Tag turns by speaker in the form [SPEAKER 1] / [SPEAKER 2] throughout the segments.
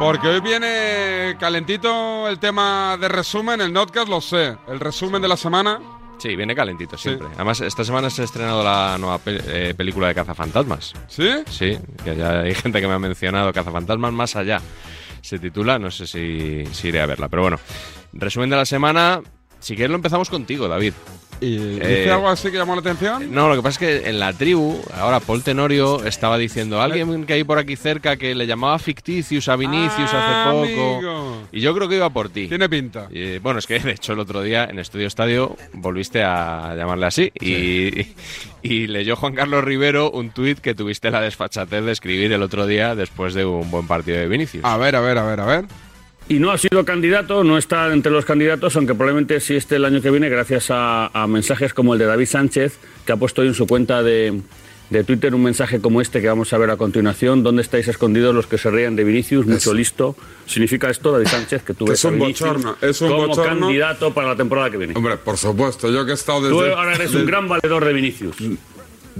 [SPEAKER 1] Porque hoy viene calentito el tema de resumen, el notcast, lo sé. El resumen de la semana.
[SPEAKER 2] Sí, viene calentito siempre. Además, esta semana se ha estrenado la nueva eh, película de Cazafantasmas.
[SPEAKER 1] ¿Sí?
[SPEAKER 2] Sí, que ya hay gente que me ha mencionado Cazafantasmas más allá. Se titula, no sé si, si iré a verla, pero bueno. Resumen de la semana, si quieres lo empezamos contigo, David.
[SPEAKER 1] ¿Y dice
[SPEAKER 2] Eh,
[SPEAKER 1] algo así que llamó la atención?
[SPEAKER 2] No, lo que pasa es que en la tribu, ahora Paul Tenorio estaba diciendo alguien que hay por aquí cerca que le llamaba ficticius a Vinicius
[SPEAKER 1] Ah,
[SPEAKER 2] hace poco.
[SPEAKER 1] amigo.
[SPEAKER 2] Y yo creo que iba por ti.
[SPEAKER 1] Tiene pinta.
[SPEAKER 2] Y, bueno, es que de hecho el otro día en Estudio Estadio volviste a llamarle así y, y leyó Juan Carlos Rivero un tuit que tuviste la desfachatez de escribir el otro día después de un buen partido de Vinicius.
[SPEAKER 1] A ver, a ver, a ver, a ver.
[SPEAKER 3] Y no ha sido candidato, no está entre los candidatos, aunque probablemente sí esté el año que viene gracias a, a mensajes como el de David Sánchez, que ha puesto hoy en su cuenta de, de Twitter un mensaje como este que vamos a ver a continuación. ¿Dónde estáis escondidos los que se rían de Vinicius? Mucho listo. ¿Significa esto, David Sánchez, que tú
[SPEAKER 1] Que
[SPEAKER 3] ves
[SPEAKER 1] es un
[SPEAKER 3] a
[SPEAKER 1] bochorno, es un
[SPEAKER 3] como
[SPEAKER 1] bochorno.
[SPEAKER 3] candidato para la temporada que viene?
[SPEAKER 1] Hombre, por supuesto, yo que he estado
[SPEAKER 3] Tú
[SPEAKER 1] desde,
[SPEAKER 3] ahora eres un gran valedor de Vinicius.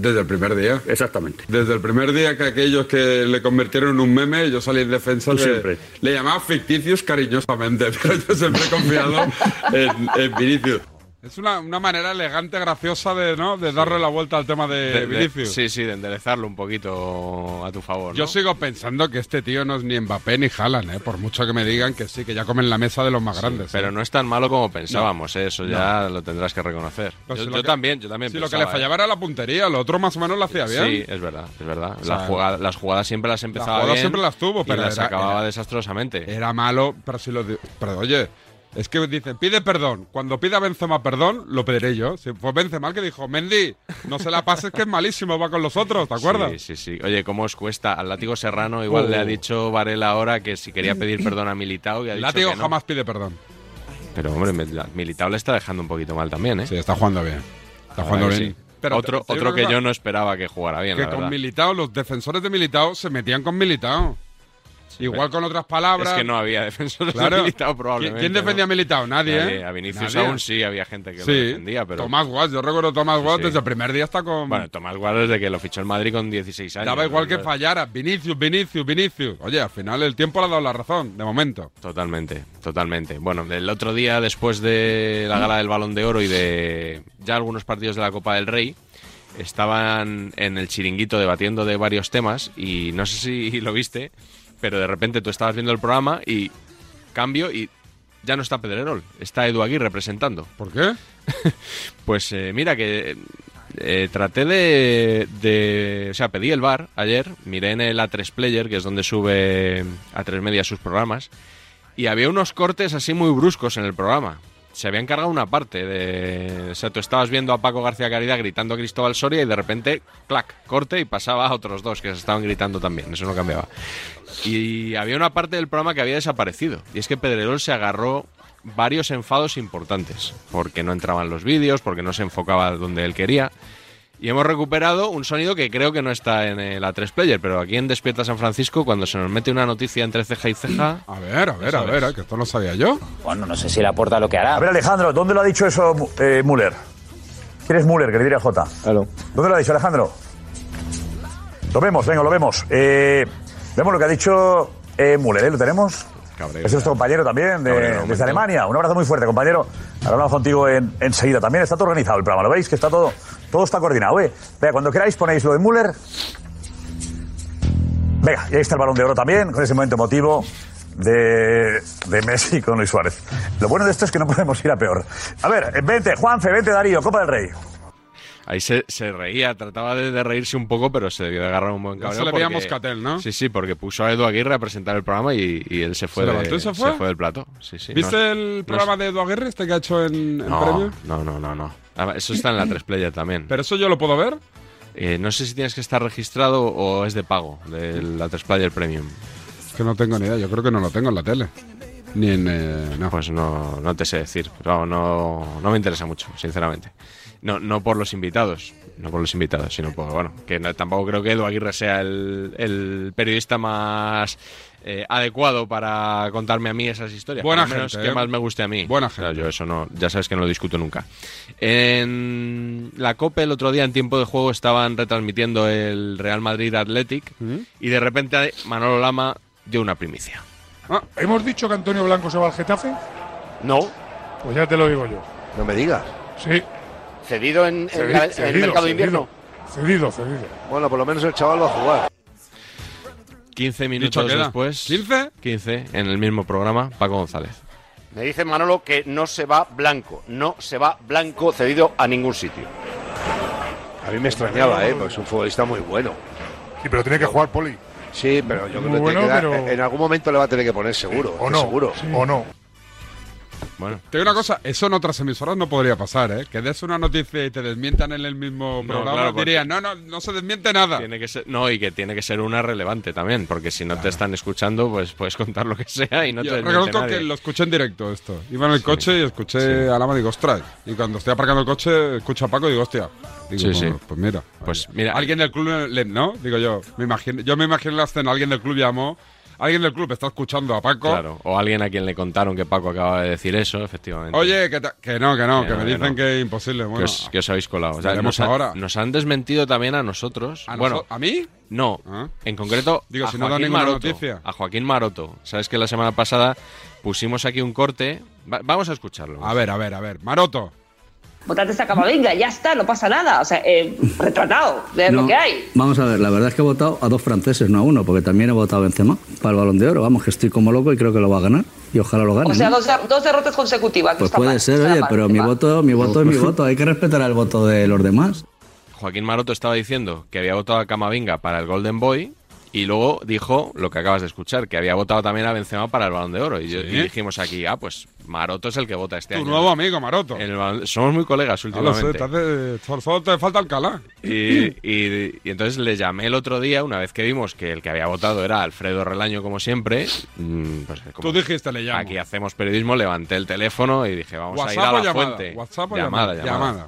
[SPEAKER 1] Desde el primer día.
[SPEAKER 3] Exactamente.
[SPEAKER 1] Desde el primer día que aquellos que le convirtieron en un meme, yo salí en defensa de...
[SPEAKER 3] siempre.
[SPEAKER 1] Le llamaba ficticios cariñosamente, pero yo siempre he confiado en, en Vinicius. Es una, una manera elegante, graciosa de, ¿no? de darle la vuelta al tema de,
[SPEAKER 2] De- sí, sí, de enderezarlo un poquito a tu favor.
[SPEAKER 1] Yo sigo pensando que este tío no es ni Mbappé ni Haaland, ¿eh? por mucho que me digan que sí, que ya comen la mesa de los más grandes.
[SPEAKER 2] Pero
[SPEAKER 1] ¿eh?
[SPEAKER 2] no es tan malo como pensábamos, ¿eh? eso ya lo tendrás que reconocer.
[SPEAKER 1] Pues
[SPEAKER 2] yo
[SPEAKER 1] lo
[SPEAKER 2] yo
[SPEAKER 1] que-
[SPEAKER 2] también, yo también
[SPEAKER 1] Sí, lo que le
[SPEAKER 2] ¿eh?
[SPEAKER 1] fallaba era la puntería, lo otro más o menos lo hacía bien.
[SPEAKER 2] Sí, es verdad, es verdad.
[SPEAKER 1] O sea,
[SPEAKER 2] Las jugada- las jugadas siempre las empezaba
[SPEAKER 1] jugadas
[SPEAKER 2] bien
[SPEAKER 1] siempre las tuvo,
[SPEAKER 2] y
[SPEAKER 1] pero
[SPEAKER 2] las
[SPEAKER 1] era-
[SPEAKER 2] acababa
[SPEAKER 1] era-
[SPEAKER 2] desastrosamente.
[SPEAKER 1] Era malo, pero si lo... Pero oye, es que dicen, pide perdón. Cuando pida Benzema perdón, lo pediré yo. Si fue Benzema el que dijo, Mendy, no se la pases que es malísimo, va con los otros, ¿te acuerdas?
[SPEAKER 2] Sí, sí, sí. Oye, ¿cómo os cuesta? Al látigo Serrano igual
[SPEAKER 1] Oh.
[SPEAKER 2] le ha dicho Varela ahora que si quería pedir perdón a Militao y ha
[SPEAKER 1] El
[SPEAKER 2] dicho
[SPEAKER 1] látigo
[SPEAKER 2] que no.
[SPEAKER 1] jamás pide perdón.
[SPEAKER 2] Pero hombre, Militao le está dejando un poquito mal también, ¿eh?
[SPEAKER 1] Sí, está jugando bien. Está jugando bien.
[SPEAKER 2] sí.
[SPEAKER 1] Pero
[SPEAKER 2] otro otro que yo no esperaba que jugara bien,
[SPEAKER 1] que
[SPEAKER 2] la
[SPEAKER 1] con. Militao, los defensores de Militao se metían con Militao. Igual con otras palabras.
[SPEAKER 2] Es que no había defensores
[SPEAKER 1] Claro.
[SPEAKER 2] de Militao
[SPEAKER 1] ¿Quién,
[SPEAKER 2] probablemente.
[SPEAKER 1] quién defendía a. Militao? Nadie,
[SPEAKER 2] Nadie.
[SPEAKER 1] ¿eh?
[SPEAKER 2] A Vinicius
[SPEAKER 1] Nadie.
[SPEAKER 2] aún sí había gente que lo
[SPEAKER 1] Sí,
[SPEAKER 2] defendía, pero...
[SPEAKER 1] Tomás Guas, yo recuerdo Tomás Guas
[SPEAKER 2] sí.
[SPEAKER 1] desde el primer día está con...
[SPEAKER 2] Bueno, Tomás Guarda desde que lo fichó el Madrid con 16 años.
[SPEAKER 1] Daba igual
[SPEAKER 2] ¿no?
[SPEAKER 1] que fallara. Vinicius, Vinicius, Vinicius. Oye, al final el tiempo le ha dado la razón, de momento.
[SPEAKER 2] Totalmente, totalmente. Bueno, el otro día, después de la gala del Balón de Oro y de ya algunos partidos de la Copa del Rey, estaban en el chiringuito debatiendo de varios temas y no sé si lo viste, pero de repente tú estabas viendo el programa y cambio y ya no está Pedrerol, está Edu Aguirre representando.
[SPEAKER 1] ¿Por qué?
[SPEAKER 2] Pues eh, mira que eh, traté de, de- O sea, pedí el bar ayer, miré en el A3 Player, que es donde sube A3 Media sus programas, y había unos cortes así muy bruscos en el programa. Se había encargado una parte de... O sea, tú estabas viendo a Paco García Caridad gritando a Cristóbal Soria y de repente, clac, corte y pasaba a otros dos que se estaban gritando también. Eso no cambiaba. Y había una parte del programa que había desaparecido. Y es que Pedrerol se agarró varios enfados importantes. Porque no entraban los vídeos, porque no se enfocaba donde él quería. Y hemos recuperado un sonido que creo que no está en el A3 Player, pero aquí en Despierta San Francisco, cuando se nos mete una noticia entre ceja y ceja,
[SPEAKER 1] A ver, a ver, a ver, eh, que esto no sabía yo.
[SPEAKER 4] Bueno, no sé si le aporta lo que hará.
[SPEAKER 5] A ver, Alejandro, ¿dónde lo ha dicho eso eh, Müller? ¿Quién es Müller, que le diría J?
[SPEAKER 6] Claro.
[SPEAKER 5] ¿Dónde lo ha dicho Alejandro? Lo vemos, venga, lo vemos. Eh, vemos lo que ha dicho eh, Müller, ¿eh? ¿Lo tenemos?
[SPEAKER 2] Cabrera.
[SPEAKER 5] Es nuestro compañero también de-
[SPEAKER 2] Cabrera,
[SPEAKER 5] desde. Alemania. Un abrazo muy fuerte, compañero. Ahora hablamos contigo en- enseguida. También está todo organizado el programa. ¿Lo veis? Que está todo, todo está coordinado. ¿eh? Venga, cuando queráis ponéis lo de Müller. Venga, y ahí está el balón de oro también, con ese momento emotivo de, de Messi con Luis Suárez. Lo bueno de esto es que no podemos ir a peor. A ver, vente, Juanfe, vente, Darío, Copa del Rey.
[SPEAKER 2] Ahí se, se reía, trataba de, de reírse un poco, pero se debió de agarrar un buen
[SPEAKER 1] Ya
[SPEAKER 2] cabreo.
[SPEAKER 1] se le veía Moscatel, ¿no?
[SPEAKER 2] Sí, sí, porque puso a Edu Aguirre a presentar el programa y, y él se fue,
[SPEAKER 1] ¿Se
[SPEAKER 2] de-
[SPEAKER 1] levantó y se fue?
[SPEAKER 2] del plato. Sí, sí,
[SPEAKER 1] ¿Viste
[SPEAKER 2] no-
[SPEAKER 1] el
[SPEAKER 2] no-
[SPEAKER 1] programa de Edu Aguirre este que ha hecho en, en
[SPEAKER 2] No,
[SPEAKER 1] premio?
[SPEAKER 2] no, no, no, no. Ah, Eso está en la 3 Player también.
[SPEAKER 1] ¿Pero eso yo lo puedo ver?
[SPEAKER 2] Eh, no sé si tienes que estar registrado o es de pago, de la 3 Player Premium.
[SPEAKER 1] Es que no tengo ni idea, yo creo que no lo tengo en la tele. Ni en... eh, no.
[SPEAKER 2] Pues no, no te sé decir, pero no, no me interesa mucho, sinceramente. No, no por los invitados, no por los invitados, sino por, bueno, que no- tampoco creo que Edu Aguirre sea el, el periodista más eh, adecuado para contarme a mí esas historias.
[SPEAKER 1] Buena
[SPEAKER 2] por lo menos
[SPEAKER 1] gente,
[SPEAKER 2] que
[SPEAKER 1] ¿eh?
[SPEAKER 2] más me guste a mí.
[SPEAKER 1] Buena
[SPEAKER 2] O sea,
[SPEAKER 1] gente.
[SPEAKER 2] yo eso no, ya sabes que no lo discuto nunca. En la COPE el otro día en tiempo de juego estaban retransmitiendo el Real Madrid Athletic
[SPEAKER 1] ¿Mm?
[SPEAKER 2] y de repente Manolo Lama dio una primicia.
[SPEAKER 1] Ah.
[SPEAKER 6] ¿Hemos dicho que Antonio Blanco se va al Getafe?
[SPEAKER 7] No,
[SPEAKER 6] Pues ya te lo digo yo.
[SPEAKER 7] no me digas.
[SPEAKER 6] Sí.
[SPEAKER 7] Cedido en, el
[SPEAKER 6] cedido,
[SPEAKER 7] mercado de invierno.
[SPEAKER 6] Cedido, cedido.
[SPEAKER 7] Bueno, por lo menos el chaval va a jugar.
[SPEAKER 2] 15
[SPEAKER 1] Dicho
[SPEAKER 2] minutos después.
[SPEAKER 1] ¿15?
[SPEAKER 2] 15 en el mismo programa, Paco González.
[SPEAKER 7] Me dice Manolo que no se va Blanco. No se va Blanco cedido a ningún sitio. A mí me extrañaba, ¿eh? Porque es un futbolista muy bueno.
[SPEAKER 6] Sí, pero tiene que jugar Poli.
[SPEAKER 7] Sí, pero yo creo que
[SPEAKER 6] bueno,
[SPEAKER 7] tiene que dar-
[SPEAKER 6] pero-
[SPEAKER 7] en algún momento le va a tener que poner seguro.
[SPEAKER 6] O no.
[SPEAKER 7] Seguro.
[SPEAKER 6] O no.
[SPEAKER 2] Bueno,
[SPEAKER 1] Te digo una cosa, eso en otras emisoras no podría pasar, ¿eh? Que des una noticia y te desmientan en el mismo programa,
[SPEAKER 2] claro, porque-
[SPEAKER 1] dirían, no, no, no se desmiente nada.
[SPEAKER 2] tiene que ser, no, y que tiene que ser una relevante también, porque si no te están escuchando, pues puedes contar lo que sea y no
[SPEAKER 1] Yo
[SPEAKER 2] te desmiente
[SPEAKER 1] reconozco
[SPEAKER 2] nadie.
[SPEAKER 1] que lo escuché en directo esto. Iba en el coche y escuché a Lama y digo, ostras. Y cuando estoy aparcando el coche, escucho a Paco y digo, hostia. Digo,
[SPEAKER 2] Sí, sí.
[SPEAKER 1] pues mira.
[SPEAKER 2] Pues mira-
[SPEAKER 1] Alguien del club, le- ¿no? Digo yo. Me imagino, yo me imagino la escena, alguien del club llamó. Alguien del club está escuchando a Paco.
[SPEAKER 2] Claro, o alguien a quien le contaron que Paco acaba de decir eso, efectivamente.
[SPEAKER 1] Oye, que, ta- que no, que no,
[SPEAKER 2] Que
[SPEAKER 1] que,
[SPEAKER 2] no,
[SPEAKER 1] me
[SPEAKER 2] que
[SPEAKER 1] dicen
[SPEAKER 2] no.
[SPEAKER 1] que es imposible.
[SPEAKER 2] que,
[SPEAKER 1] Bueno,
[SPEAKER 2] os, que os habéis colado. O sea, nos, han-
[SPEAKER 1] ahora.
[SPEAKER 2] nos han desmentido también a nosotros.
[SPEAKER 1] ¿a,
[SPEAKER 2] bueno,
[SPEAKER 1] ¿a mí?
[SPEAKER 2] no,
[SPEAKER 1] Ah.
[SPEAKER 2] en concreto
[SPEAKER 1] Digo,
[SPEAKER 2] a,
[SPEAKER 1] si no da
[SPEAKER 2] Joaquín
[SPEAKER 1] ninguna
[SPEAKER 2] Maroto,
[SPEAKER 1] noticia.
[SPEAKER 2] a Joaquín Maroto. Sabes que la semana pasada pusimos aquí un corte. Va- vamos a escucharlo.
[SPEAKER 1] A ver, a ver, a ver. Maroto.
[SPEAKER 8] Votate esta Camavinga, ya está, no pasa nada. O sea, eh, retratado de lo que hay.
[SPEAKER 9] Vamos a ver, la verdad es que he votado a dos franceses, no a uno, porque también he votado a Benzema para el Balón de Oro. Vamos, que estoy como loco y creo que lo va a ganar. Y ojalá lo gane.
[SPEAKER 8] O sea,
[SPEAKER 9] ¿no?
[SPEAKER 8] dos, dos derrotas consecutivas.
[SPEAKER 9] Pues puede
[SPEAKER 8] mal,
[SPEAKER 9] ser, oye,
[SPEAKER 8] mal,
[SPEAKER 9] pero mi voto, mi voto es mi voto. Hay que respetar el voto de los demás.
[SPEAKER 2] Joaquín Maroto estaba diciendo que había votado a Camavinga para el Golden Boy y luego dijo lo que acabas de escuchar, que había votado también a Benzema para el Balón de Oro. Y, yo-
[SPEAKER 1] Sí.
[SPEAKER 2] y dijimos aquí, ah, pues Maroto es el que vota este
[SPEAKER 1] Tu
[SPEAKER 2] año.
[SPEAKER 1] nuevo amigo, Maroto.
[SPEAKER 2] El somos muy colegas
[SPEAKER 1] No lo sé,
[SPEAKER 2] últimamente.
[SPEAKER 1] te hace- solo- solo te falta Alcalá.
[SPEAKER 2] Y, y- y entonces le llamé el otro día, una vez que vimos que el que había votado era Alfredo Relaño, como siempre. mm, Pues como
[SPEAKER 1] Tú dijiste, le llamo.
[SPEAKER 2] aquí hacemos periodismo, levanté el teléfono y dije, vamos a ir a
[SPEAKER 1] ¿WhatsApp o
[SPEAKER 2] la
[SPEAKER 1] llamada?
[SPEAKER 2] fuente.
[SPEAKER 1] ¿WhatsApp o
[SPEAKER 2] llamada,
[SPEAKER 1] llamada?
[SPEAKER 2] llamada.
[SPEAKER 1] Llamada.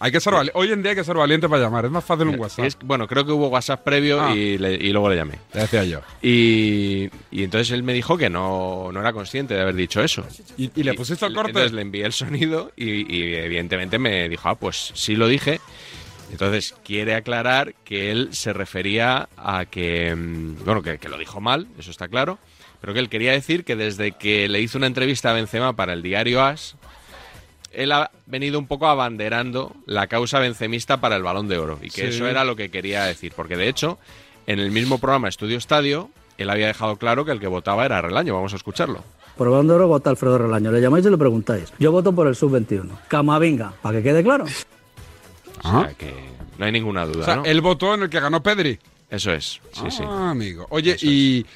[SPEAKER 1] Hay que ser vali- Hoy en día hay que ser valiente para llamar. Es más fácil un WhatsApp.
[SPEAKER 2] Es- bueno, creo que hubo WhatsApp previo
[SPEAKER 1] Ah.
[SPEAKER 2] y, le- y luego le llamé.
[SPEAKER 1] Te decía yo.
[SPEAKER 2] Y, y entonces él me dijo que no, no era consciente de haber dicho eso.
[SPEAKER 1] ¿Y, y le pusiste el corte?
[SPEAKER 2] Entonces le envié el sonido y, y evidentemente me dijo, ah, pues sí lo dije. Entonces quiere aclarar que él se refería a que, mm, bueno, que, que lo dijo mal, eso está claro, pero que él quería decir que desde que le hizo una entrevista a Benzema para el diario As, él ha venido un poco abanderando la causa benzemista para el Balón de Oro y que
[SPEAKER 1] Sí.
[SPEAKER 2] eso era lo que quería decir, porque de hecho en el mismo programa Estudio Estadio él había dejado claro que el que votaba era Relaño, vamos a escucharlo.
[SPEAKER 9] Por el Balón de Oro vota Alfredo Relaño. Le llamáis y le preguntáis. Yo voto por el Sub-21. Camavinga, para que quede claro.
[SPEAKER 2] O
[SPEAKER 1] Ah.
[SPEAKER 2] sea que no hay ninguna duda,
[SPEAKER 1] O sea,
[SPEAKER 2] ¿no?
[SPEAKER 1] él votó en el que ganó Pedri.
[SPEAKER 2] Eso es, sí,
[SPEAKER 1] ah,
[SPEAKER 2] sí.
[SPEAKER 1] amigo. Oye,
[SPEAKER 2] Eso
[SPEAKER 1] y,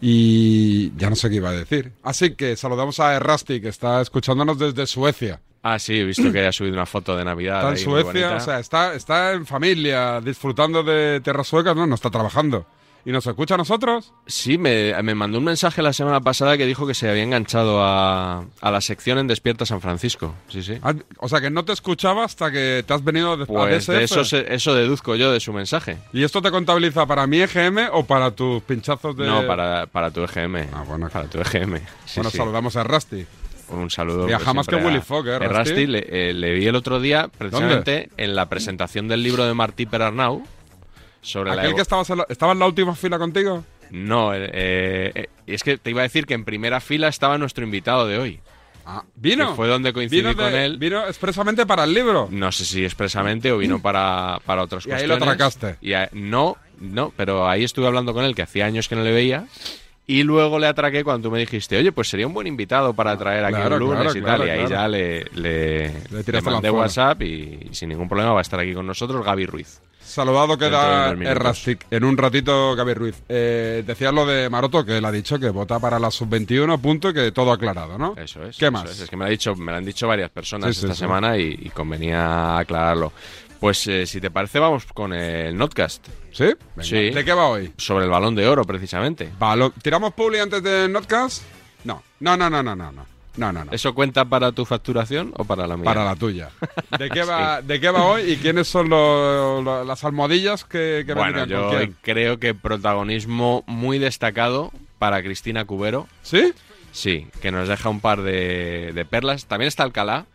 [SPEAKER 1] y ya no sé qué iba a decir. Así que saludamos a Errasti, que está escuchándonos desde Suecia.
[SPEAKER 2] Ah, sí, he visto que ha subido una foto de Navidad.
[SPEAKER 1] Está en
[SPEAKER 2] ahí
[SPEAKER 1] Suecia, o sea, está, está en familia, disfrutando de tierras suecas, no, no está trabajando. ¿Y nos escucha a nosotros?
[SPEAKER 2] Sí, me, me mandó un mensaje la semana pasada que dijo que se había enganchado a, a la sección en Despierta San Francisco. Sí, sí.
[SPEAKER 1] Ah, O sea, que no te escuchaba hasta que te has venido de, a
[SPEAKER 2] Pues de eso, se- eso deduzco yo de su mensaje.
[SPEAKER 1] ¿Y esto te contabiliza para mi EGM o para tus pinchazos de...?
[SPEAKER 2] No, para, para tu EGM.
[SPEAKER 1] Ah, bueno.
[SPEAKER 2] Para tu EGM. Sí,
[SPEAKER 1] bueno,
[SPEAKER 2] sí.
[SPEAKER 1] saludamos a Rusty.
[SPEAKER 2] Un saludo.
[SPEAKER 1] Viaja
[SPEAKER 2] pues,
[SPEAKER 1] más que Willy Fogg, ¿eh, Rusty?
[SPEAKER 2] Rusty. Le, eh, le vi el otro día, precisamente, en la presentación del libro de Martí Perarnau. Sobre la
[SPEAKER 1] ¿Aquel
[SPEAKER 2] evo-
[SPEAKER 1] que estabas en la, estaba en la última fila contigo?
[SPEAKER 2] No, eh, eh, es que te iba a decir que en primera fila estaba nuestro invitado de hoy.
[SPEAKER 1] Ah, ¿Vino?
[SPEAKER 2] Que fue donde coincidí
[SPEAKER 1] Vino de-
[SPEAKER 2] con él.
[SPEAKER 1] Vino expresamente para el libro.
[SPEAKER 2] No sé si expresamente o vino para, para otras
[SPEAKER 1] Y ahí
[SPEAKER 2] cuestiones.
[SPEAKER 1] lo atracaste.
[SPEAKER 2] Y a- no, no, pero ahí estuve hablando con él, que hacía años que no le veía. Y luego le atraqué cuando tú me dijiste, oye, pues sería un buen invitado para traer aquí
[SPEAKER 1] Claro,
[SPEAKER 2] un lunes
[SPEAKER 1] claro,
[SPEAKER 2] y
[SPEAKER 1] claro,
[SPEAKER 2] tal. Y ahí ya le, le,
[SPEAKER 1] Le
[SPEAKER 2] le mandé. WhatsApp y, y sin ningún problema va a estar aquí con nosotros Gaby Ruiz.
[SPEAKER 1] Saludado queda. Errastic. En un ratito, Gaby Ruiz. Eh, decías lo de Maroto, que él ha dicho que vota para la sub-21, punto, y que todo aclarado, ¿no?
[SPEAKER 2] Eso es.
[SPEAKER 1] ¿Qué
[SPEAKER 2] eso
[SPEAKER 1] más?
[SPEAKER 2] Es. Es que me lo, ha dicho, me lo han dicho varias personas
[SPEAKER 1] Sí,
[SPEAKER 2] esta
[SPEAKER 1] sí.
[SPEAKER 2] semana y, y convenía aclararlo. Pues eh, si te parece, vamos con el Notcast.
[SPEAKER 1] ¿Sí? Venga.
[SPEAKER 2] Sí.
[SPEAKER 1] ¿De qué va hoy?
[SPEAKER 2] Sobre el balón de oro, precisamente.
[SPEAKER 1] Balón- ¿Tiramos publi antes del Notcast? No. No, no, no, no, no, no. No, no, no.
[SPEAKER 2] ¿Eso cuenta para tu facturación o para la mía?
[SPEAKER 1] Para la tuya. ¿De qué va, ¿de qué va hoy y quiénes son lo- lo- las almohadillas que, que
[SPEAKER 2] Bueno, yo creo que protagonismo muy destacado para Cristina Cubero.
[SPEAKER 1] ¿Sí?
[SPEAKER 2] Sí, que nos deja un par de, de perlas. También está Alcalá,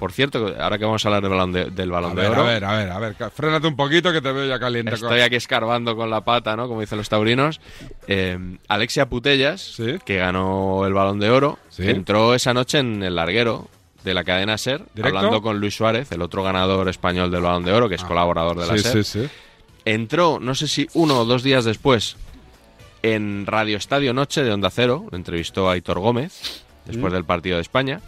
[SPEAKER 2] Por cierto, ahora que vamos a hablar del balón de, del balón
[SPEAKER 1] A
[SPEAKER 2] de
[SPEAKER 1] ver,
[SPEAKER 2] oro,
[SPEAKER 1] a ver, a ver, a ver. Frénate un poquito que te veo ya caliente. con-
[SPEAKER 2] estoy aquí escarbando con la pata, ¿no? Como dicen los taurinos. Eh, Alexia Putellas,
[SPEAKER 1] Sí.
[SPEAKER 2] que ganó el balón de oro,
[SPEAKER 1] Sí.
[SPEAKER 2] entró esa noche en el larguero de la cadena SER,
[SPEAKER 1] ¿Directo?
[SPEAKER 2] hablando con Luis Suárez, el otro ganador español del balón de oro, que es colaborador de la
[SPEAKER 1] Ah. Sí,
[SPEAKER 2] SER.
[SPEAKER 1] sí, sí.
[SPEAKER 2] entró, no sé si uno o dos días después, en Radio Estadio Noche de Onda Cero, lo entrevistó a Aitor Gómez, después del partido de España,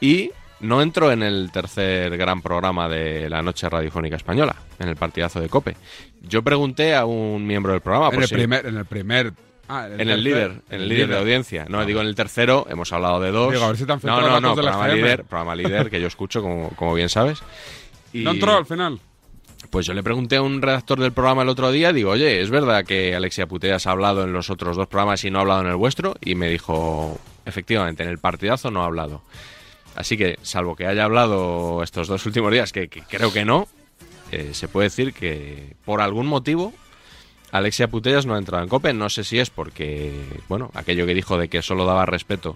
[SPEAKER 2] y no entró en el tercer gran programa de la noche radiofónica española, en el partidazo de Cope. Yo pregunté a un miembro del programa,
[SPEAKER 1] en,
[SPEAKER 2] por
[SPEAKER 1] el
[SPEAKER 2] si-
[SPEAKER 1] primer, en el primer. ah,
[SPEAKER 2] en el líder, en el líder de audiencia. No, digo en el tercero, hemos hablado de dos.
[SPEAKER 1] Digo, a ver si te han
[SPEAKER 2] no, no, no, programa líder, programa líder que yo escucho, como, como bien sabes. Y-
[SPEAKER 1] ¿No entró al final?
[SPEAKER 2] pues yo le pregunté a un redactor del programa el otro día, digo, oye, ¿es verdad que Alexia Puteas ha hablado en los otros dos programas y no ha hablado en el vuestro? Y me dijo, efectivamente, en el partidazo no ha hablado. Así que, salvo que haya hablado estos dos últimos días, que, creo que no, eh, se puede decir que por algún motivo Alexia Putellas no ha entrado en COPE. No sé si es porque, bueno, aquello que dijo de que solo daba respeto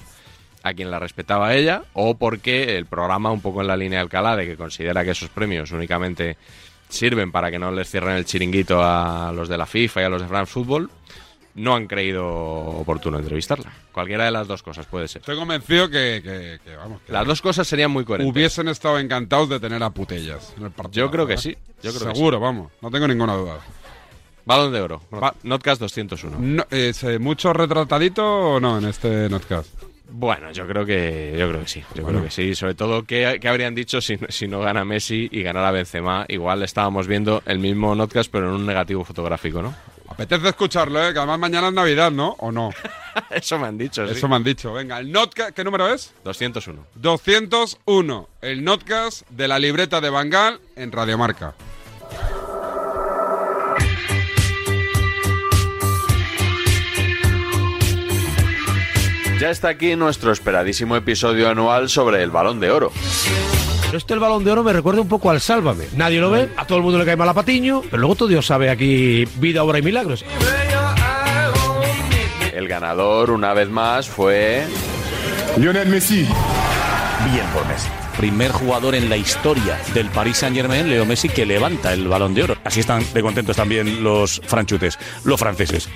[SPEAKER 2] a quien la respetaba a ella, o porque el programa, un poco en la línea de Alcalá, de que considera que esos premios únicamente sirven para que no les cierren el chiringuito a los de la FIFA y a los de France Football, no han creído oportuno entrevistarla. Cualquiera de las dos cosas puede ser.
[SPEAKER 1] Estoy convencido que, que- que, vamos, que
[SPEAKER 2] Las dos cosas serían muy coherentes.
[SPEAKER 1] hubiesen estado encantados de tener a Putellas en el partido.
[SPEAKER 2] Yo creo que sí, yo creo que
[SPEAKER 1] Seguro, vamos. No tengo ninguna duda.
[SPEAKER 2] Balón de oro.
[SPEAKER 1] Va-
[SPEAKER 2] Notcast 201.
[SPEAKER 1] No, ¿es, eh, ¿Mucho retratadito o no en este notcast?
[SPEAKER 2] Bueno, yo creo que yo creo que sí, yo
[SPEAKER 1] Bueno.
[SPEAKER 2] creo que sí. Sobre todo, ¿qué, qué habrían dicho si, si no gana Messi y ganara Benzema? Igual estábamos viendo el mismo notcast, pero en un negativo fotográfico, ¿no?
[SPEAKER 1] Apetece escucharlo, ¿eh? Que además mañana es Navidad, ¿no? ¿O no?
[SPEAKER 2] Eso me han dicho, sí.
[SPEAKER 1] Eso me han dicho. Venga, el notcast, ¿qué número es?
[SPEAKER 2] 201.
[SPEAKER 1] 201. El notcast de la libreta de Bangal en Radiomarca.
[SPEAKER 2] Ya está aquí nuestro esperadísimo episodio anual sobre el Balón de Oro.
[SPEAKER 10] Pero esto el balón de oro me recuerda un poco al Sálvame. Nadie lo ve, a todo el mundo le cae mal a Patiño, pero luego todo Dios sabe aquí vida, obra y milagros.
[SPEAKER 2] El ganador, una vez más, fue...
[SPEAKER 6] Lionel Messi.
[SPEAKER 5] Bien por Messi.
[SPEAKER 11] Primer jugador en la historia del Paris Saint Germain, Leo Messi, que levanta el balón de oro. Así están de contentos también los franchutes, los franceses.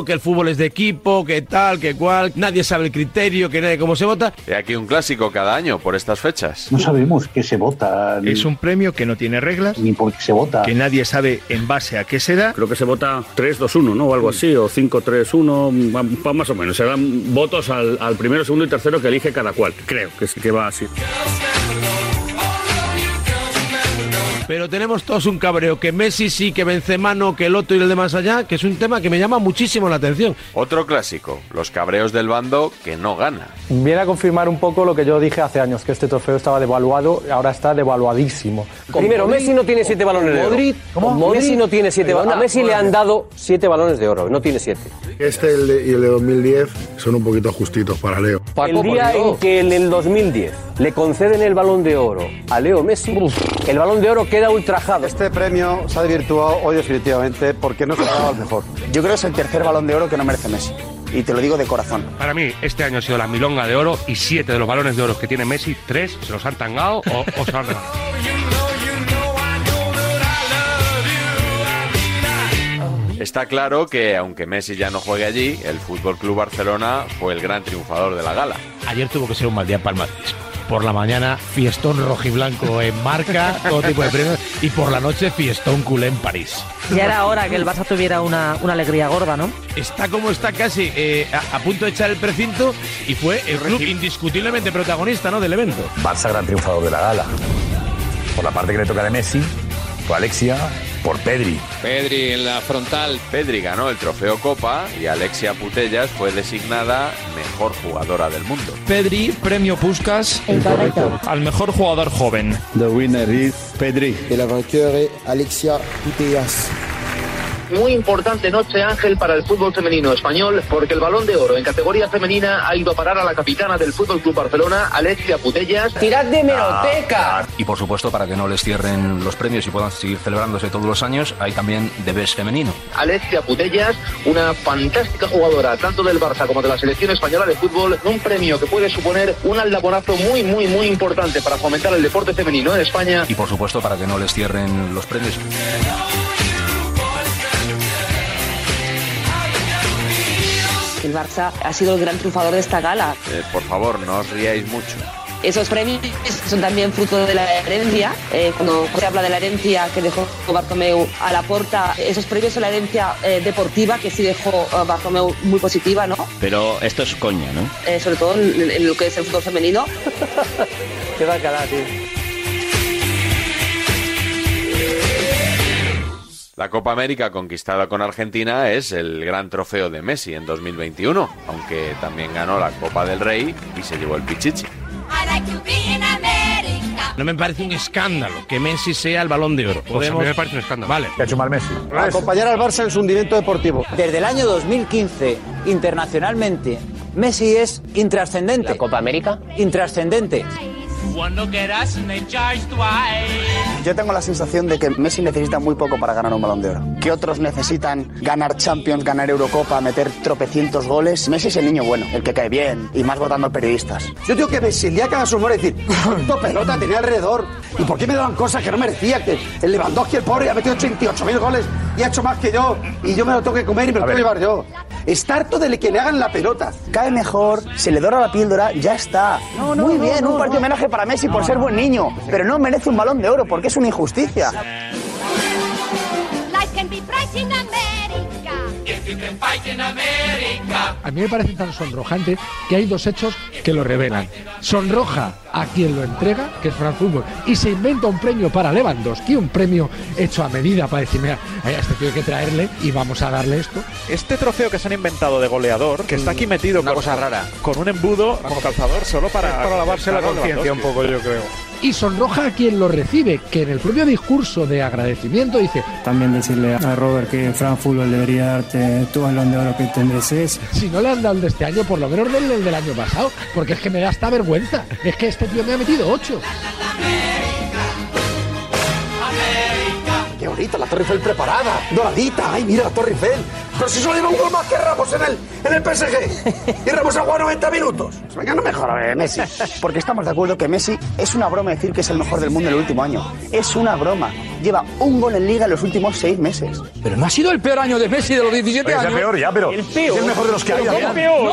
[SPEAKER 10] No, que el fútbol es de equipo, que tal, que cual, nadie sabe el criterio, que nadie cómo se vota.
[SPEAKER 2] He aquí un clásico cada año por estas fechas.
[SPEAKER 12] No sabemos qué se vota.
[SPEAKER 13] Es un premio que no tiene reglas,
[SPEAKER 12] Ni por qué se vota.
[SPEAKER 13] que nadie sabe en base a qué se da.
[SPEAKER 3] Creo que se vota 3-2-1, ¿no? O algo así, o 5-3-1, va- va más o menos. Se dan votos al, al primero, segundo y tercero que elige cada cual. Creo que, sí que va así.
[SPEAKER 10] Pero tenemos todos un cabreo, que Messi sí, que Benzema no, que el otro y el de más allá, que es un tema que me llama muchísimo la atención.
[SPEAKER 2] Otro clásico, los cabreos del bando que no gana.
[SPEAKER 14] Viene a confirmar un poco lo que yo dije hace años, que este trofeo estaba devaluado y ahora está devaluadísimo.
[SPEAKER 15] Primero, Messi no tiene siete balones de oro.
[SPEAKER 14] ¿Cómo?
[SPEAKER 15] Messi no tiene siete balones. A Messi le han dado siete balones de oro, no tiene siete.
[SPEAKER 6] Este el de- y el de 2010 son un poquito justitos para Leo.
[SPEAKER 15] El día en que en el 2010 le conceden el balón de oro a Leo Messi, el balón de oro queda ultrajado.
[SPEAKER 16] Este premio se ha desvirtuado hoy definitivamente porque no se ha dado al mejor. Yo creo que es el tercer balón de oro que no merece Messi. Y te lo digo de corazón.
[SPEAKER 17] Para mí, este año ha sido la milonga de oro y siete de los balones de oro que tiene Messi, tres se los han tangado o, o se los han regalado.
[SPEAKER 2] Está claro que, aunque Messi ya no juegue allí, el Fútbol Club Barcelona fue el gran triunfador de la gala.
[SPEAKER 10] Ayer tuvo que ser un mal día para el madridismo. Por la mañana, fiestón rojiblanco en marca, todo tipo de premios, y por la noche, fiestón culé en París.
[SPEAKER 18] Ya era hora que el Barça tuviera una, una alegría gorda, ¿no?
[SPEAKER 10] Está como está casi eh, a, a punto de echar el precinto y fue el club indiscutiblemente protagonista ¿no? del evento.
[SPEAKER 5] Barça gran triunfador de la gala. Por la parte que le toca de Messi, por Alexia, por Pedri.
[SPEAKER 2] Pedri en la frontal. Pedri ganó el trofeo Copa y Alexia Putellas fue designada mejor jugadora del mundo.
[SPEAKER 19] Pedri, premio Puskas al mejor jugador joven.
[SPEAKER 20] The winner is Pedri.
[SPEAKER 21] Et la vainqueur est Alexia Putellas.
[SPEAKER 20] Muy importante noche, Ángel, para el fútbol femenino español, porque el balón de oro en categoría femenina ha ido a parar a la capitana del Fútbol Club Barcelona, Alexia Putellas.
[SPEAKER 15] ¡Tirad de meroteca!
[SPEAKER 21] Y por supuesto, para que no les cierren los premios y puedan seguir celebrándose todos los años, hay también de Best femenino.
[SPEAKER 20] Alexia Putellas, una fantástica jugadora tanto del Barça como de la selección española de fútbol, un premio que puede suponer un aldabonazo muy, muy, muy importante para fomentar el deporte femenino en España.
[SPEAKER 21] Y por supuesto, para que no les cierren los premios.
[SPEAKER 8] El Barça ha sido el gran triunfador de esta gala.
[SPEAKER 2] Eh, por favor, no os riáis mucho.
[SPEAKER 8] Esos premios son también fruto de la herencia. Eh, cuando se habla de la herencia que dejó Bartomeu a la porta, esos premios son la herencia eh, deportiva que sí dejó Bartomeu muy positiva, ¿no?
[SPEAKER 22] Pero esto es coña, ¿no?
[SPEAKER 8] Eh, sobre todo en, en lo que es el fútbol femenino.
[SPEAKER 15] Qué bacala, tío.
[SPEAKER 2] La Copa América conquistada con Argentina es el gran trofeo de Messi en 2021, aunque también ganó la Copa del Rey y se llevó el Pichichi.
[SPEAKER 10] No me parece un escándalo que Messi sea el balón de oro.
[SPEAKER 17] Pues a mí me parece un escándalo.
[SPEAKER 10] Vale.
[SPEAKER 5] ¿Qué ha hecho mal Messi?
[SPEAKER 16] Acompañar al Barça en su hundimiento deportivo. Desde el año 2015, internacionalmente, Messi es intrascendente. ¿La
[SPEAKER 15] Copa América?
[SPEAKER 16] Intrascendente. Yo tengo la sensación de que Messi necesita muy poco para ganar un balón de oro. Que otros necesitan ganar Champions, ganar Eurocopa, meter tropecientos goles. Messi es el niño bueno, el que cae bien, y más votando periodistas.
[SPEAKER 23] Yo digo que Messi, el día que haga su humor, decir, ¿cuánto pelota tenía alrededor? ¿Y por qué me daban cosas que no merecía? Que el Lewandowski, el pobre, ha metido 88.000 goles y ha hecho más que yo, y yo me lo tengo que comer y me lo tengo que llevar yo. Está harto de que le hagan la pelota.
[SPEAKER 16] Cae mejor, se le dora la píldora, ya está.
[SPEAKER 23] No, no,
[SPEAKER 16] muy
[SPEAKER 23] no,
[SPEAKER 16] bien,
[SPEAKER 23] no,
[SPEAKER 16] un partido
[SPEAKER 23] no.
[SPEAKER 16] homenaje para Messi por ser buen niño, pero no merece un balón de oro porque es una injusticia.
[SPEAKER 24] A mí me parece tan sonrojante que hay dos hechos que lo revelan. Sonroja a quien lo entrega, que es Fran Fútbol, y se inventa un premio para Lewandowski, un premio hecho a medida para decir, mira, a este tío hay que traerle y vamos a darle esto.
[SPEAKER 25] Este trofeo que se han inventado de goleador, que está aquí metido con, cosa rara. con un embudo como calzador solo para,
[SPEAKER 23] para lavarse la conciencia un poco, yo creo.
[SPEAKER 24] Y sonroja a quien lo recibe, que en el propio discurso de agradecimiento dice,
[SPEAKER 26] También decirle a Robert que Fran Fútbol debería darte tu balón de oro que te mereces.
[SPEAKER 24] si no le han dado el de este año, por lo menos denle el del año pasado, porque es que me da esta vergüenza. Es que este tío me ha metido ocho.
[SPEAKER 23] La Torre Eiffel preparada, doradita. Ay, mira la Torre Eiffel. Pero si solo lleva un gol más que Ramos en el, en el PSG. Y Ramos ha jugado 90 minutos. Venga, no mejor, eh, Messi.
[SPEAKER 16] Porque estamos de acuerdo que Messi es una broma decir que es el mejor del mundo en el último año. Es una broma. Lleva un gol en liga en los últimos seis meses.
[SPEAKER 24] Pero no ha sido el peor año de Messi de los 17
[SPEAKER 5] Oye, es el
[SPEAKER 24] años.
[SPEAKER 5] peor ya, pero
[SPEAKER 24] El
[SPEAKER 5] es
[SPEAKER 24] peor.
[SPEAKER 5] el mejor de los que hay.
[SPEAKER 24] ¿Pero cómo
[SPEAKER 5] Adrián.
[SPEAKER 24] peor?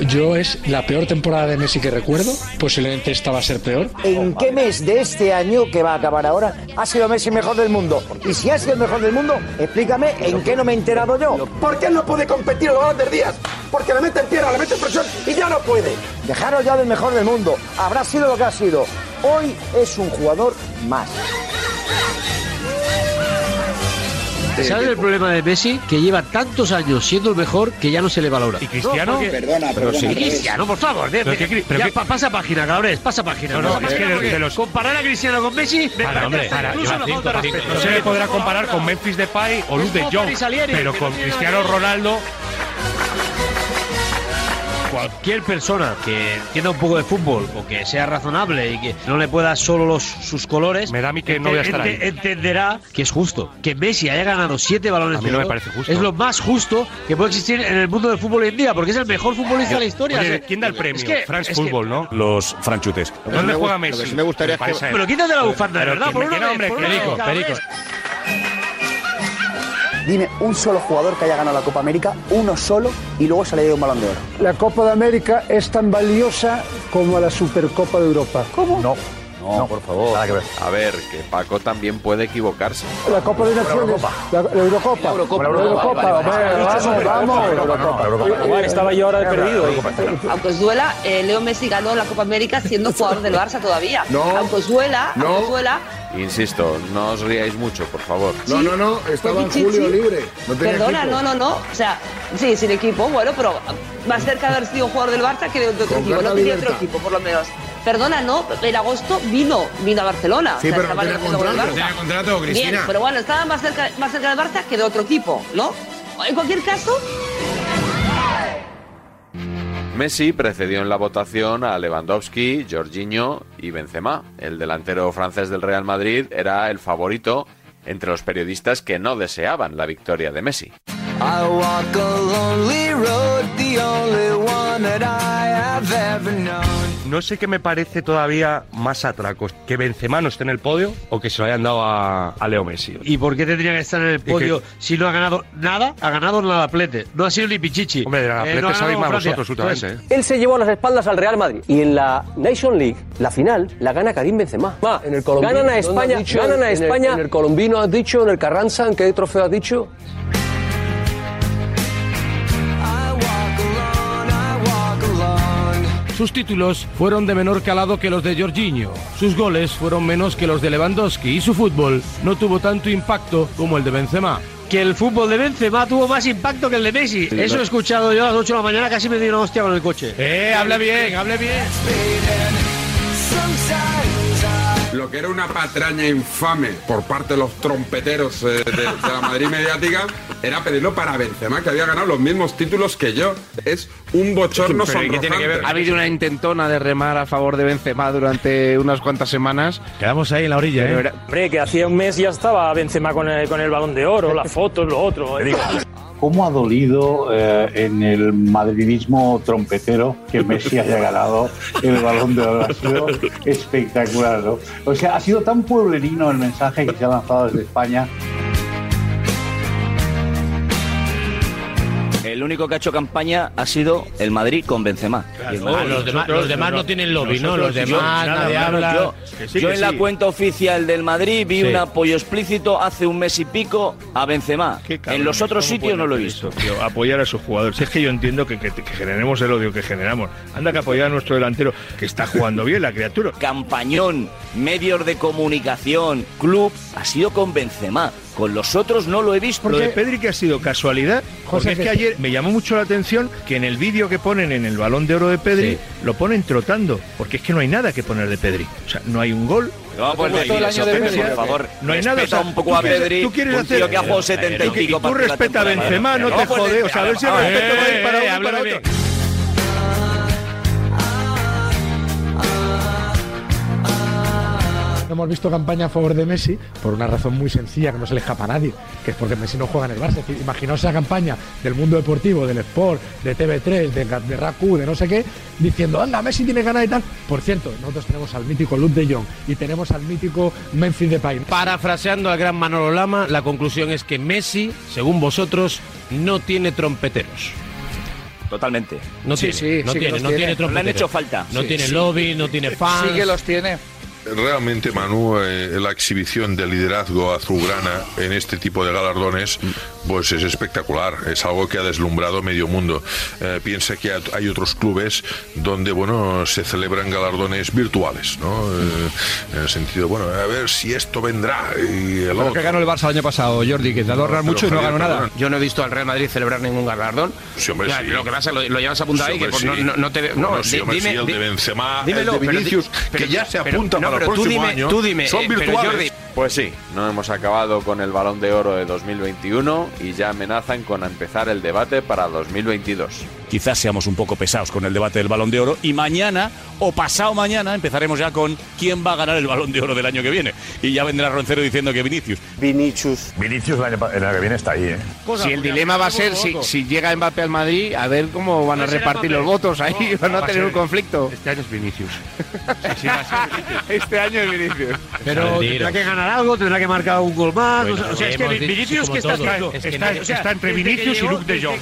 [SPEAKER 24] No. Yo es la peor temporada de Messi que recuerdo. Posiblemente esta va a ser peor.
[SPEAKER 16] ¿En qué mes de este año que va a acabar ahora ha sido Messi mejor del mundo? Y si ha sido el mejor del mundo, explícame en qué no me he enterado yo.
[SPEAKER 23] ¿Por qué no puede competir en los grandes días? Porque le meten tierra, le meten presión y ya no puede.
[SPEAKER 16] Dejaros ya del mejor del mundo. Habrá sido lo que ha sido. Hoy es un jugador más.
[SPEAKER 27] ¿Sabes el problema de Messi? Que lleva tantos años siendo el mejor que ya no se le valora. ¿Y
[SPEAKER 17] Cristiano? Perdona,
[SPEAKER 27] pero
[SPEAKER 17] perdona, pero-
[SPEAKER 27] Cristiano, por favor. de- de- ya pasa página, cabrones, pasa página.
[SPEAKER 17] No, no,
[SPEAKER 27] Pasa
[SPEAKER 17] es que
[SPEAKER 27] página,
[SPEAKER 17] de- los-
[SPEAKER 27] Comparar a Cristiano con Messi, me
[SPEAKER 17] Para, hombre, para,
[SPEAKER 27] incluso
[SPEAKER 17] cinco. No se le podrá comparar con Memphis Depay o Luke de Jong, pero con Cristiano. Ronaldo
[SPEAKER 27] Cualquier persona que entienda un poco de fútbol o que sea razonable y que no le pueda solo los, sus colores,
[SPEAKER 17] Me da a mí que no voy a estar ahí.
[SPEAKER 27] entenderá que es justo. Que Messi haya ganado siete balones
[SPEAKER 17] A mí
[SPEAKER 27] de
[SPEAKER 17] no me
[SPEAKER 27] oro
[SPEAKER 17] parece justo.
[SPEAKER 27] es lo más justo que puede existir en el mundo del fútbol hoy en día, porque es el mejor futbolista de la historia.
[SPEAKER 17] Oye,
[SPEAKER 27] O sea,
[SPEAKER 17] ¿quién da el premio?
[SPEAKER 27] es que-
[SPEAKER 17] France
[SPEAKER 27] que-
[SPEAKER 17] Football, ¿no?
[SPEAKER 11] Los franchutes.
[SPEAKER 17] ¿Dónde juega Messi?
[SPEAKER 11] Lo que sí me gustaría es que-.
[SPEAKER 27] Pero quítate la bufanda, de verdad, por
[SPEAKER 17] me
[SPEAKER 27] una
[SPEAKER 17] hombre, Perico. Perico.
[SPEAKER 16] Dime un solo jugador que haya ganado la Copa América, uno solo, y luego se le dio un balón de oro.
[SPEAKER 6] La Copa de América es tan valiosa como la Supercopa de Europa.
[SPEAKER 16] ¿Cómo?
[SPEAKER 5] No.
[SPEAKER 2] No, por favor. A ver, que Paco también puede equivocarse.
[SPEAKER 6] La Copa de Naciones. La, la Eurocopa. La Eurocopa. La Eurocopa. Vamos, vamos.
[SPEAKER 15] Estaba yo ahora de perdido.
[SPEAKER 8] Aunque os duela, eh, Leo Messi ganó la Copa América siendo jugador del Barça todavía.
[SPEAKER 1] No.
[SPEAKER 8] Aunque os duela,
[SPEAKER 1] No.
[SPEAKER 8] aunque os duela,
[SPEAKER 2] Insisto, no os riáis mucho, por favor.
[SPEAKER 1] No, no, no, estaba en. Julio libre. No tenía
[SPEAKER 8] Perdona,
[SPEAKER 1] equipo.
[SPEAKER 8] no, no, no. O sea, sí, sin equipo, bueno, pero más cerca de haber sido jugador del Barça que de otro
[SPEAKER 1] Con
[SPEAKER 8] equipo. No tenía otro equipo, por lo menos. Perdona, no, en agosto vino, vino a Barcelona.
[SPEAKER 28] Sí, pero
[SPEAKER 8] estaba
[SPEAKER 28] no tiene
[SPEAKER 8] negociando con el
[SPEAKER 28] contrato. Tiene contrato,
[SPEAKER 8] Bien,
[SPEAKER 28] Cristina.
[SPEAKER 8] pero bueno, estaba más cerca, más cerca del Barça que de otro equipo, ¿no? En cualquier caso,
[SPEAKER 2] Messi precedió en la votación a Lewandowski, Jorginho y Benzema. El delantero francés del Real Madrid era el favorito entre los periodistas que no deseaban la victoria de Messi.
[SPEAKER 17] No sé qué me parece todavía más atracos, que Benzema no esté en el podio o que se lo hayan dado a, a Leo Messi.
[SPEAKER 27] ¿Y por qué tendría que estar en el
[SPEAKER 17] que-
[SPEAKER 27] podio si no ha ganado nada? Ha ganado nada plete. No ha sido ni pichichi.
[SPEAKER 17] Hombre, de la
[SPEAKER 27] Eh,
[SPEAKER 17] plete
[SPEAKER 27] no ha
[SPEAKER 17] sabéis más
[SPEAKER 27] Francia.
[SPEAKER 17] vosotros últimamente, ¿eh?
[SPEAKER 15] Él se llevó a las espaldas al Real Madrid. Y en la Nation League, la final, la gana Karim Benzema.
[SPEAKER 29] En el colombino,
[SPEAKER 15] ganan a
[SPEAKER 29] ¿dónde has
[SPEAKER 15] España,
[SPEAKER 29] dicho?
[SPEAKER 15] ganan a
[SPEAKER 29] En el-
[SPEAKER 15] España.
[SPEAKER 29] En el colombino has dicho, en el Carranza, ¿en qué trofeo has dicho?
[SPEAKER 10] Sus títulos fueron de menor calado que los de Jorginho, sus goles fueron menos que los de Lewandowski y su fútbol no tuvo tanto impacto como el de Benzema.
[SPEAKER 27] Que el fútbol de Benzema tuvo más impacto que el de Messi.
[SPEAKER 10] Sí,
[SPEAKER 27] Eso he escuchado yo a las 8 de la mañana, casi me dio una hostia con el coche.
[SPEAKER 10] Eh, hable bien, hable bien.
[SPEAKER 1] Lo que era una patraña infame por parte de los trompeteros eh, de, de la Madrid mediática era pedirlo para Benzema, que había ganado los mismos títulos que yo. Es un bochorno
[SPEAKER 30] Pero, ¿y qué tiene que ver? Ha habido una intentona de remar a favor de Benzema durante unas cuantas semanas.
[SPEAKER 10] Quedamos ahí en la orilla,
[SPEAKER 30] Pero
[SPEAKER 10] ¿eh?
[SPEAKER 30] era-
[SPEAKER 31] Hombre, que hacía un mes ya estaba Benzema con el, con el balón de oro, las fotos, lo otro.
[SPEAKER 32] ¿Cómo ha dolido eh, en el madridismo trompetero que Messi haya ganado el balón de oro? Ha sido espectacular, ¿no? O sea, ha sido tan pueblerino el mensaje que se ha lanzado desde España.
[SPEAKER 22] El único que ha hecho campaña ha sido el Madrid con Benzema. El
[SPEAKER 10] Ah, los demás, los demás no tienen lobby, ¿no? Los demás nadie habla.
[SPEAKER 22] Yo,
[SPEAKER 10] sí,
[SPEAKER 22] yo en la cuenta oficial del Madrid vi
[SPEAKER 10] Sí.
[SPEAKER 22] un apoyo explícito hace un mes y pico a Benzema. En los otros sitios no lo he visto.
[SPEAKER 33] Tío, apoyar a sus jugadores. Es que yo entiendo que, que- que generemos el odio que generamos. Anda que apoyar a nuestro delantero, que está jugando bien la criatura.
[SPEAKER 22] Campañón, medios de comunicación, club, ha sido con Benzema. Con los otros no lo he visto.
[SPEAKER 33] Lo de Pedri que ha sido casualidad, porque
[SPEAKER 22] José,
[SPEAKER 33] es que ayer me llamó mucho la atención que en el vídeo que ponen en el balón de oro de Pedri
[SPEAKER 22] Sí.
[SPEAKER 33] lo ponen trotando, porque es que no hay nada que poner de Pedri. O sea, no hay un gol. No
[SPEAKER 22] poner
[SPEAKER 33] hay
[SPEAKER 22] el año de Pedri, por favor.
[SPEAKER 33] No hay nada.
[SPEAKER 22] Respeta un poco a
[SPEAKER 33] tú quieres-
[SPEAKER 22] Pedri,
[SPEAKER 33] tú quieres
[SPEAKER 22] un
[SPEAKER 33] hacer-
[SPEAKER 22] tío que ha jugado 70 y
[SPEAKER 33] Tú-
[SPEAKER 22] pico
[SPEAKER 33] Tú respeta a. Benzema, no
[SPEAKER 22] No,
[SPEAKER 33] te
[SPEAKER 22] pues,
[SPEAKER 33] jode. O sea, a ver si el
[SPEAKER 22] eh,
[SPEAKER 33] respeto va a ir para
[SPEAKER 10] eh,
[SPEAKER 33] uno y para otro.
[SPEAKER 24] Hemos visto campaña a favor de Messi por una razón muy sencilla que no se le escapa a nadie, que es porque Messi no juega en el Barça. Es decir, imaginaos esa campaña del mundo deportivo, del Sport, de TV3, de, de RACU, de no sé qué, diciendo, anda, Messi tiene ganas y tal. Por cierto, nosotros tenemos al mítico Luke de Jong y tenemos al mítico Memphis Depay.
[SPEAKER 10] Parafraseando al gran Manolo Lama, la conclusión es que Messi, según vosotros, no tiene trompeteros.
[SPEAKER 22] Totalmente.
[SPEAKER 10] No tiene, no tiene, no tiene trompeteros.
[SPEAKER 22] Le han hecho falta.
[SPEAKER 10] No
[SPEAKER 22] Sí,
[SPEAKER 10] tiene
[SPEAKER 22] sí.
[SPEAKER 10] lobby, no tiene fans.
[SPEAKER 22] Sí que los
[SPEAKER 34] tiene.
[SPEAKER 35] Realmente, Manu, eh, la exhibición de liderazgo azulgrana en este tipo de galardones, pues es espectacular. Es algo que ha deslumbrado medio mundo. Eh, piensa que hay- otros clubes donde, bueno, se celebran galardones virtuales, ¿no? Eh, en el sentido, bueno, a ver si esto vendrá y el otro.
[SPEAKER 36] que ganó el Barça el año pasado, Jordi, que te ahorrar
[SPEAKER 35] pero
[SPEAKER 36] mucho y no ganó nada. Yo no he visto al Real Madrid celebrar ningún galardón.
[SPEAKER 35] Sí, hombre,
[SPEAKER 36] Ya,
[SPEAKER 35] sí.
[SPEAKER 36] Lo que pasa, lo, lo llevas apuntado
[SPEAKER 35] Sí,
[SPEAKER 36] ahí, que pues,
[SPEAKER 35] sí.
[SPEAKER 36] no, no, no te... No,
[SPEAKER 35] Bueno, sí,
[SPEAKER 36] di-
[SPEAKER 35] hombre,
[SPEAKER 36] dime,
[SPEAKER 35] sí, el de Benzema, el
[SPEAKER 36] dímelo,
[SPEAKER 35] de
[SPEAKER 36] pero di-
[SPEAKER 35] Vinicius,
[SPEAKER 36] pero-
[SPEAKER 35] que ya se
[SPEAKER 36] pero- no, tú dime- Tú dime,
[SPEAKER 35] son
[SPEAKER 36] eh, pero
[SPEAKER 35] virtuales.
[SPEAKER 36] Jordi,
[SPEAKER 2] Pues sí, no hemos acabado con el Balón de Oro de 2021 y ya amenazan con empezar el debate para 2022.
[SPEAKER 11] Quizás seamos un poco pesados con el debate del Balón de Oro y mañana o pasado mañana empezaremos ya con quién va a ganar el Balón de Oro del año que viene. Y ya vendrá Roncero diciendo que Vinicius.
[SPEAKER 5] Vinicius. Vinicius el año, pa- el año que viene está ahí, ¿eh?
[SPEAKER 36] si el dilema va a ser si, si llega Mbappé al Madrid, a ver cómo van a repartir los votos ahí, van a
[SPEAKER 17] va a
[SPEAKER 36] tener
[SPEAKER 17] ser-
[SPEAKER 36] un conflicto.
[SPEAKER 17] Este año es Vinicius.
[SPEAKER 36] Este año es Vinicius.
[SPEAKER 27] Pero tendrá que ganar algo, tendrá que marcar un gol más.
[SPEAKER 36] Bueno,
[SPEAKER 27] o sea, es que Vinicius
[SPEAKER 36] como
[SPEAKER 27] que está,
[SPEAKER 36] todo.
[SPEAKER 27] claro,
[SPEAKER 36] Es que
[SPEAKER 27] está,
[SPEAKER 36] no-
[SPEAKER 27] o sea,
[SPEAKER 33] está entre Vinicius y Luke de Jong.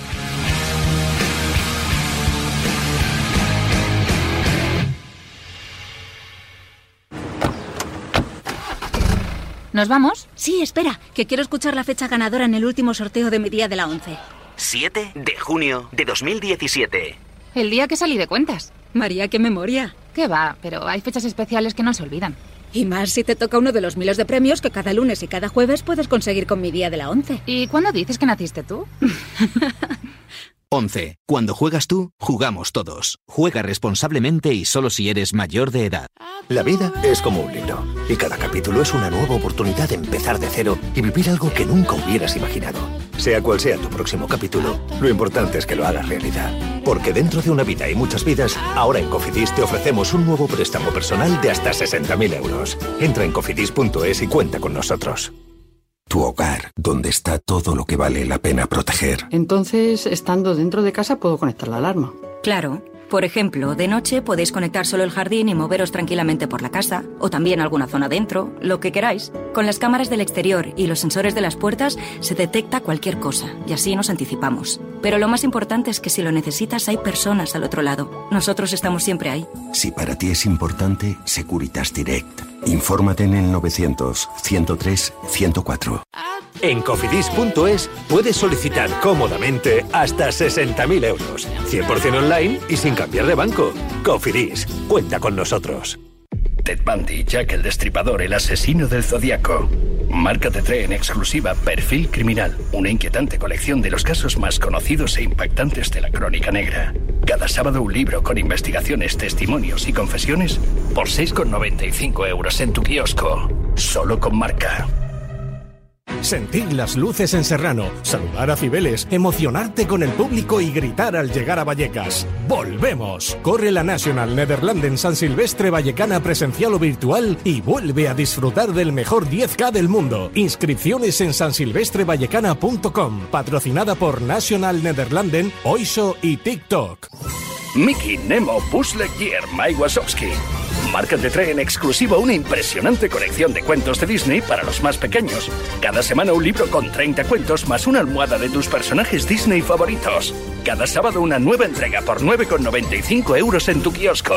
[SPEAKER 37] ¿Nos vamos? Sí, espera, que quiero escuchar la fecha ganadora en el último sorteo de mi día de la 11.
[SPEAKER 38] 7 de junio de 2017.
[SPEAKER 37] El día que salí de cuentas. María, qué memoria.
[SPEAKER 39] ¿Qué va? Pero hay fechas especiales que no se olvidan.
[SPEAKER 37] Y más si te toca uno de los miles de premios que cada lunes y cada jueves puedes conseguir con mi día de la 11.
[SPEAKER 39] ¿Y cuándo dices que naciste tú?
[SPEAKER 40] 11. Cuando juegas tú, jugamos todos. Juega responsablemente y solo si eres mayor de edad.
[SPEAKER 41] La vida es como un libro y cada capítulo es una nueva oportunidad de empezar de cero y vivir algo que nunca hubieras imaginado. Sea cual sea tu próximo capítulo, lo importante es que lo hagas realidad. Porque dentro de una vida y muchas vidas, ahora en Cofidis te ofrecemos un nuevo préstamo personal de hasta 60.000 euros. Entra en cofidis.es y cuenta con nosotros.
[SPEAKER 42] Tu hogar, donde está todo lo que vale la pena proteger.
[SPEAKER 43] Entonces, estando dentro de casa, puedo conectar la alarma.
[SPEAKER 44] Claro. Por ejemplo, de noche podéis conectar solo el jardín y moveros tranquilamente por la casa, o también alguna zona dentro, lo que queráis. Con las cámaras del exterior y los sensores de las puertas se detecta cualquier cosa, y así nos anticipamos. Pero lo más importante es que si lo necesitas hay personas al otro lado. Nosotros estamos siempre ahí.
[SPEAKER 42] Si para ti es importante, Securitas Direct. Infórmate en el 900 103 104.
[SPEAKER 41] En cofidis.es puedes solicitar cómodamente hasta 60.000 euros. 100% online y sin cambiar de banco. Cofidis, cuenta con nosotros.
[SPEAKER 45] Ted Bundy, Jack el Destripador, el asesino del Zodíaco. Marca te trae en exclusiva Perfil Criminal, una inquietante colección de los casos más conocidos e impactantes de la crónica negra. Cada sábado un libro con investigaciones, testimonios y confesiones por 6,95 euros en tu kiosco. Solo con marca.
[SPEAKER 46] Sentir las luces en Serrano, saludar a Cibeles, emocionarte con el público y gritar al llegar a Vallecas. ¡Volvemos! Corre la National Netherlands San Silvestre Vallecana presencial o virtual y vuelve a disfrutar del mejor 10K del mundo. Inscripciones en sansilvestrevallecana.com, patrocinada por National Netherlanden, Oiso y TikTok.
[SPEAKER 45] Mickey, Nemo, Buzz Lightyear, Mike Wazowski. Marca te trae en exclusivo una impresionante colección de cuentos de Disney para los más pequeños. Cada semana un libro con 30 cuentos más una almohada de tus personajes Disney favoritos. Cada sábado una nueva entrega por 9,95 euros en tu kiosco.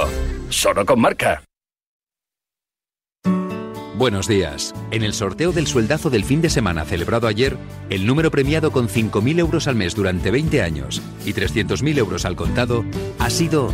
[SPEAKER 45] Solo con marca.
[SPEAKER 47] Buenos días. En el sorteo del sueldazo del fin de semana celebrado ayer, el número premiado con 5.000 euros al mes durante 20 años y 300.000 euros al contado ha sido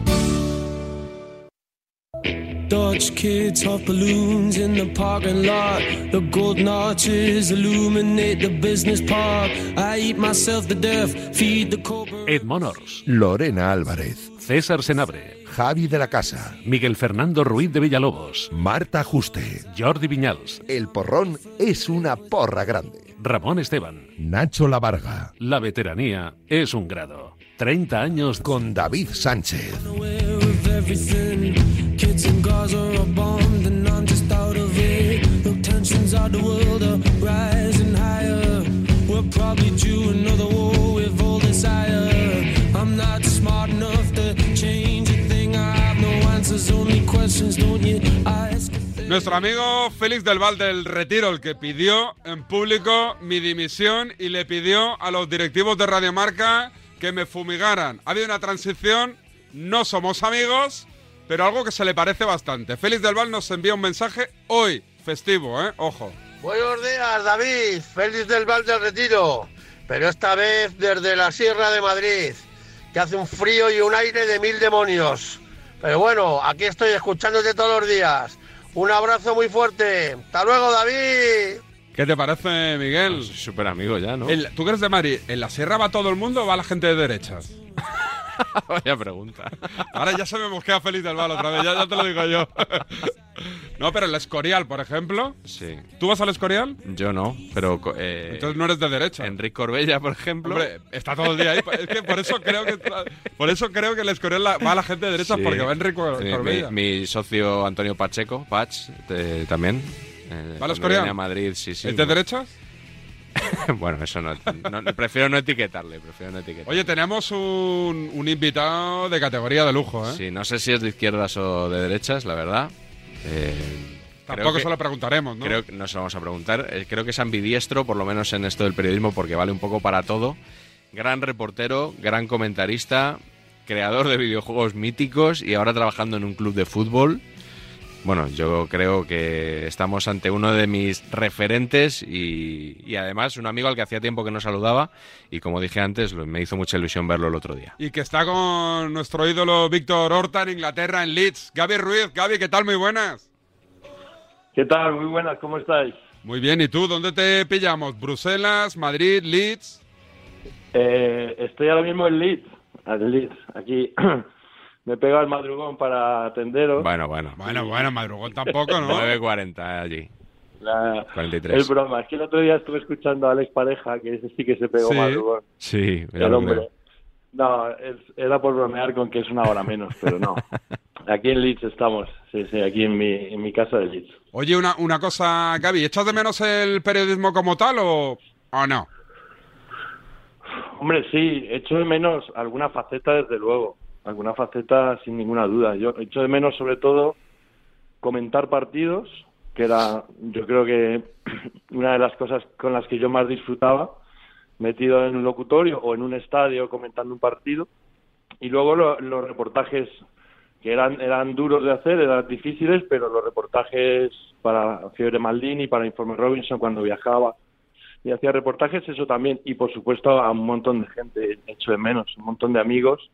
[SPEAKER 48] Dutch kids off balloons in the parking lot. The golden arches illuminate the business park. I eat myself to death, feed the cobra.
[SPEAKER 49] Ed Monors,
[SPEAKER 50] Lorena Álvarez,
[SPEAKER 49] César Senabre,
[SPEAKER 50] Javi de la Casa,
[SPEAKER 49] Miguel Fernando Ruiz de Villalobos,
[SPEAKER 50] Marta Juste,
[SPEAKER 49] Jordi Viñals,
[SPEAKER 50] El Porrón es una porra grande.
[SPEAKER 49] Ramón Esteban,
[SPEAKER 50] Nacho Lavarga,
[SPEAKER 49] La veteranía es un grado. 30 años
[SPEAKER 50] con David Sánchez.
[SPEAKER 48] Gaza are bombed and I'm just out of it. The tensions of the world are rising higher. We're probably due another war with all desire. I'm not smart enough to change a thing. I have no answers, only questions. Don't you ask?
[SPEAKER 1] Nuestro amigo Félix del Val del Retiro, el que pidió en público mi dimisión y le pidió a los directivos de Radiomarca que me fumigaran. Ha habido una transición, no somos amigos, pero algo que se le parece bastante. Félix del Val nos envía un mensaje hoy, festivo, ¿eh? Ojo.
[SPEAKER 51] Buenos días, David. Félix del Val del Retiro. Pero esta vez desde la Sierra de Madrid, que hace un frío y un aire de mil demonios. Pero bueno, aquí estoy escuchándote todos los días. Un abrazo muy fuerte. Hasta luego, David.
[SPEAKER 1] ¿Qué te parece, Miguel?
[SPEAKER 2] Súper amigo ya, ¿no?
[SPEAKER 1] El- ¿Tú que eres de Madrid? ¿En la Sierra va todo el mundo o va la gente de derechas?
[SPEAKER 2] Vaya pregunta.
[SPEAKER 1] Ahora ya se me mosquea Félix del Val otra vez, ya, ya te lo digo yo. no, pero el Escorial, por ejemplo.
[SPEAKER 2] Sí.
[SPEAKER 1] ¿Tú vas al Escorial?
[SPEAKER 2] Yo no, pero... eh,
[SPEAKER 1] Entonces no eres de derecha.
[SPEAKER 2] Enrique Corbella, por ejemplo.
[SPEAKER 1] Hombre, está todo el día ahí. Es que por eso creo que por eso creo que el Escorial va a la gente de derechas
[SPEAKER 2] Sí.
[SPEAKER 1] porque va Enrique Cor-
[SPEAKER 2] Sí, mi-
[SPEAKER 1] Corbella.
[SPEAKER 2] Mi, socio Antonio Pacheco, Pach, te- también. Eh,
[SPEAKER 1] ¿Va al Escorial?
[SPEAKER 2] a Madrid, sí, sí.
[SPEAKER 1] ¿Es de derechas?
[SPEAKER 2] bueno, eso no, no- Prefiero no etiquetarle, prefiero no etiquetarle.
[SPEAKER 1] Oye, tenemos un, un invitado de categoría de lujo, ¿eh?
[SPEAKER 2] Sí, no sé si es de izquierdas o de derechas, la verdad. Eh,
[SPEAKER 1] Tampoco
[SPEAKER 2] que-
[SPEAKER 1] se lo preguntaremos, ¿no?
[SPEAKER 2] Creo que no se lo vamos a preguntar. Eh, creo que es ambidiestro, por lo menos en esto del periodismo, porque vale un poco para todo. Gran reportero, gran comentarista, creador de videojuegos míticos y ahora trabajando en un club de fútbol. Bueno, yo creo que estamos ante uno de mis referentes y, y además un amigo al que hacía tiempo que no saludaba y como dije antes, me hizo mucha ilusión verlo el otro día.
[SPEAKER 1] Y que está con nuestro ídolo Víctor Horta en Inglaterra, en Leeds. Gaby Ruiz, Gaby, ¿qué tal? Muy buenas.
[SPEAKER 52] ¿Qué tal? Muy buenas, ¿cómo estáis?
[SPEAKER 1] Muy bien, ¿y tú? ¿Dónde te pillamos? ¿Bruselas, Madrid, Leeds?
[SPEAKER 52] Eh, estoy ahora mismo en Leeds, en Leeds, aquí. Me he pegado el madrugón para atenderos.
[SPEAKER 2] Bueno, bueno.
[SPEAKER 1] Bueno, bueno, madrugón tampoco, ¿no?
[SPEAKER 2] 9.40 allí.
[SPEAKER 52] La-
[SPEAKER 2] 43.
[SPEAKER 52] Es broma, es que el otro día estuve escuchando a Alex Pareja, que ese sí que se pegó
[SPEAKER 2] Sí.
[SPEAKER 52] madrugón.
[SPEAKER 2] Sí,
[SPEAKER 52] El hombre. No, es- era por bromear con que es una hora menos, pero no. Aquí en Leeds estamos, sí, sí, aquí en mi, en mi casa de Leeds.
[SPEAKER 1] Oye, una, una cosa, Gaby, ¿echas de menos el periodismo como tal o, o no?
[SPEAKER 52] Hombre, sí, echo de menos alguna faceta, desde luego. Alguna faceta, sin ninguna duda. Yo echo de menos, sobre todo, comentar partidos, que era, yo creo que una de las cosas con las que yo más disfrutaba, metido en un locutorio o en un estadio comentando un partido. Y luego lo- los reportajes que eran, eran duros de hacer, eran difíciles, pero los reportajes para Fiebre Maldini, para Informe Robinson cuando viajaba y hacía reportajes, eso también. Y por supuesto a un montón de gente, hecho de menos, un montón de amigos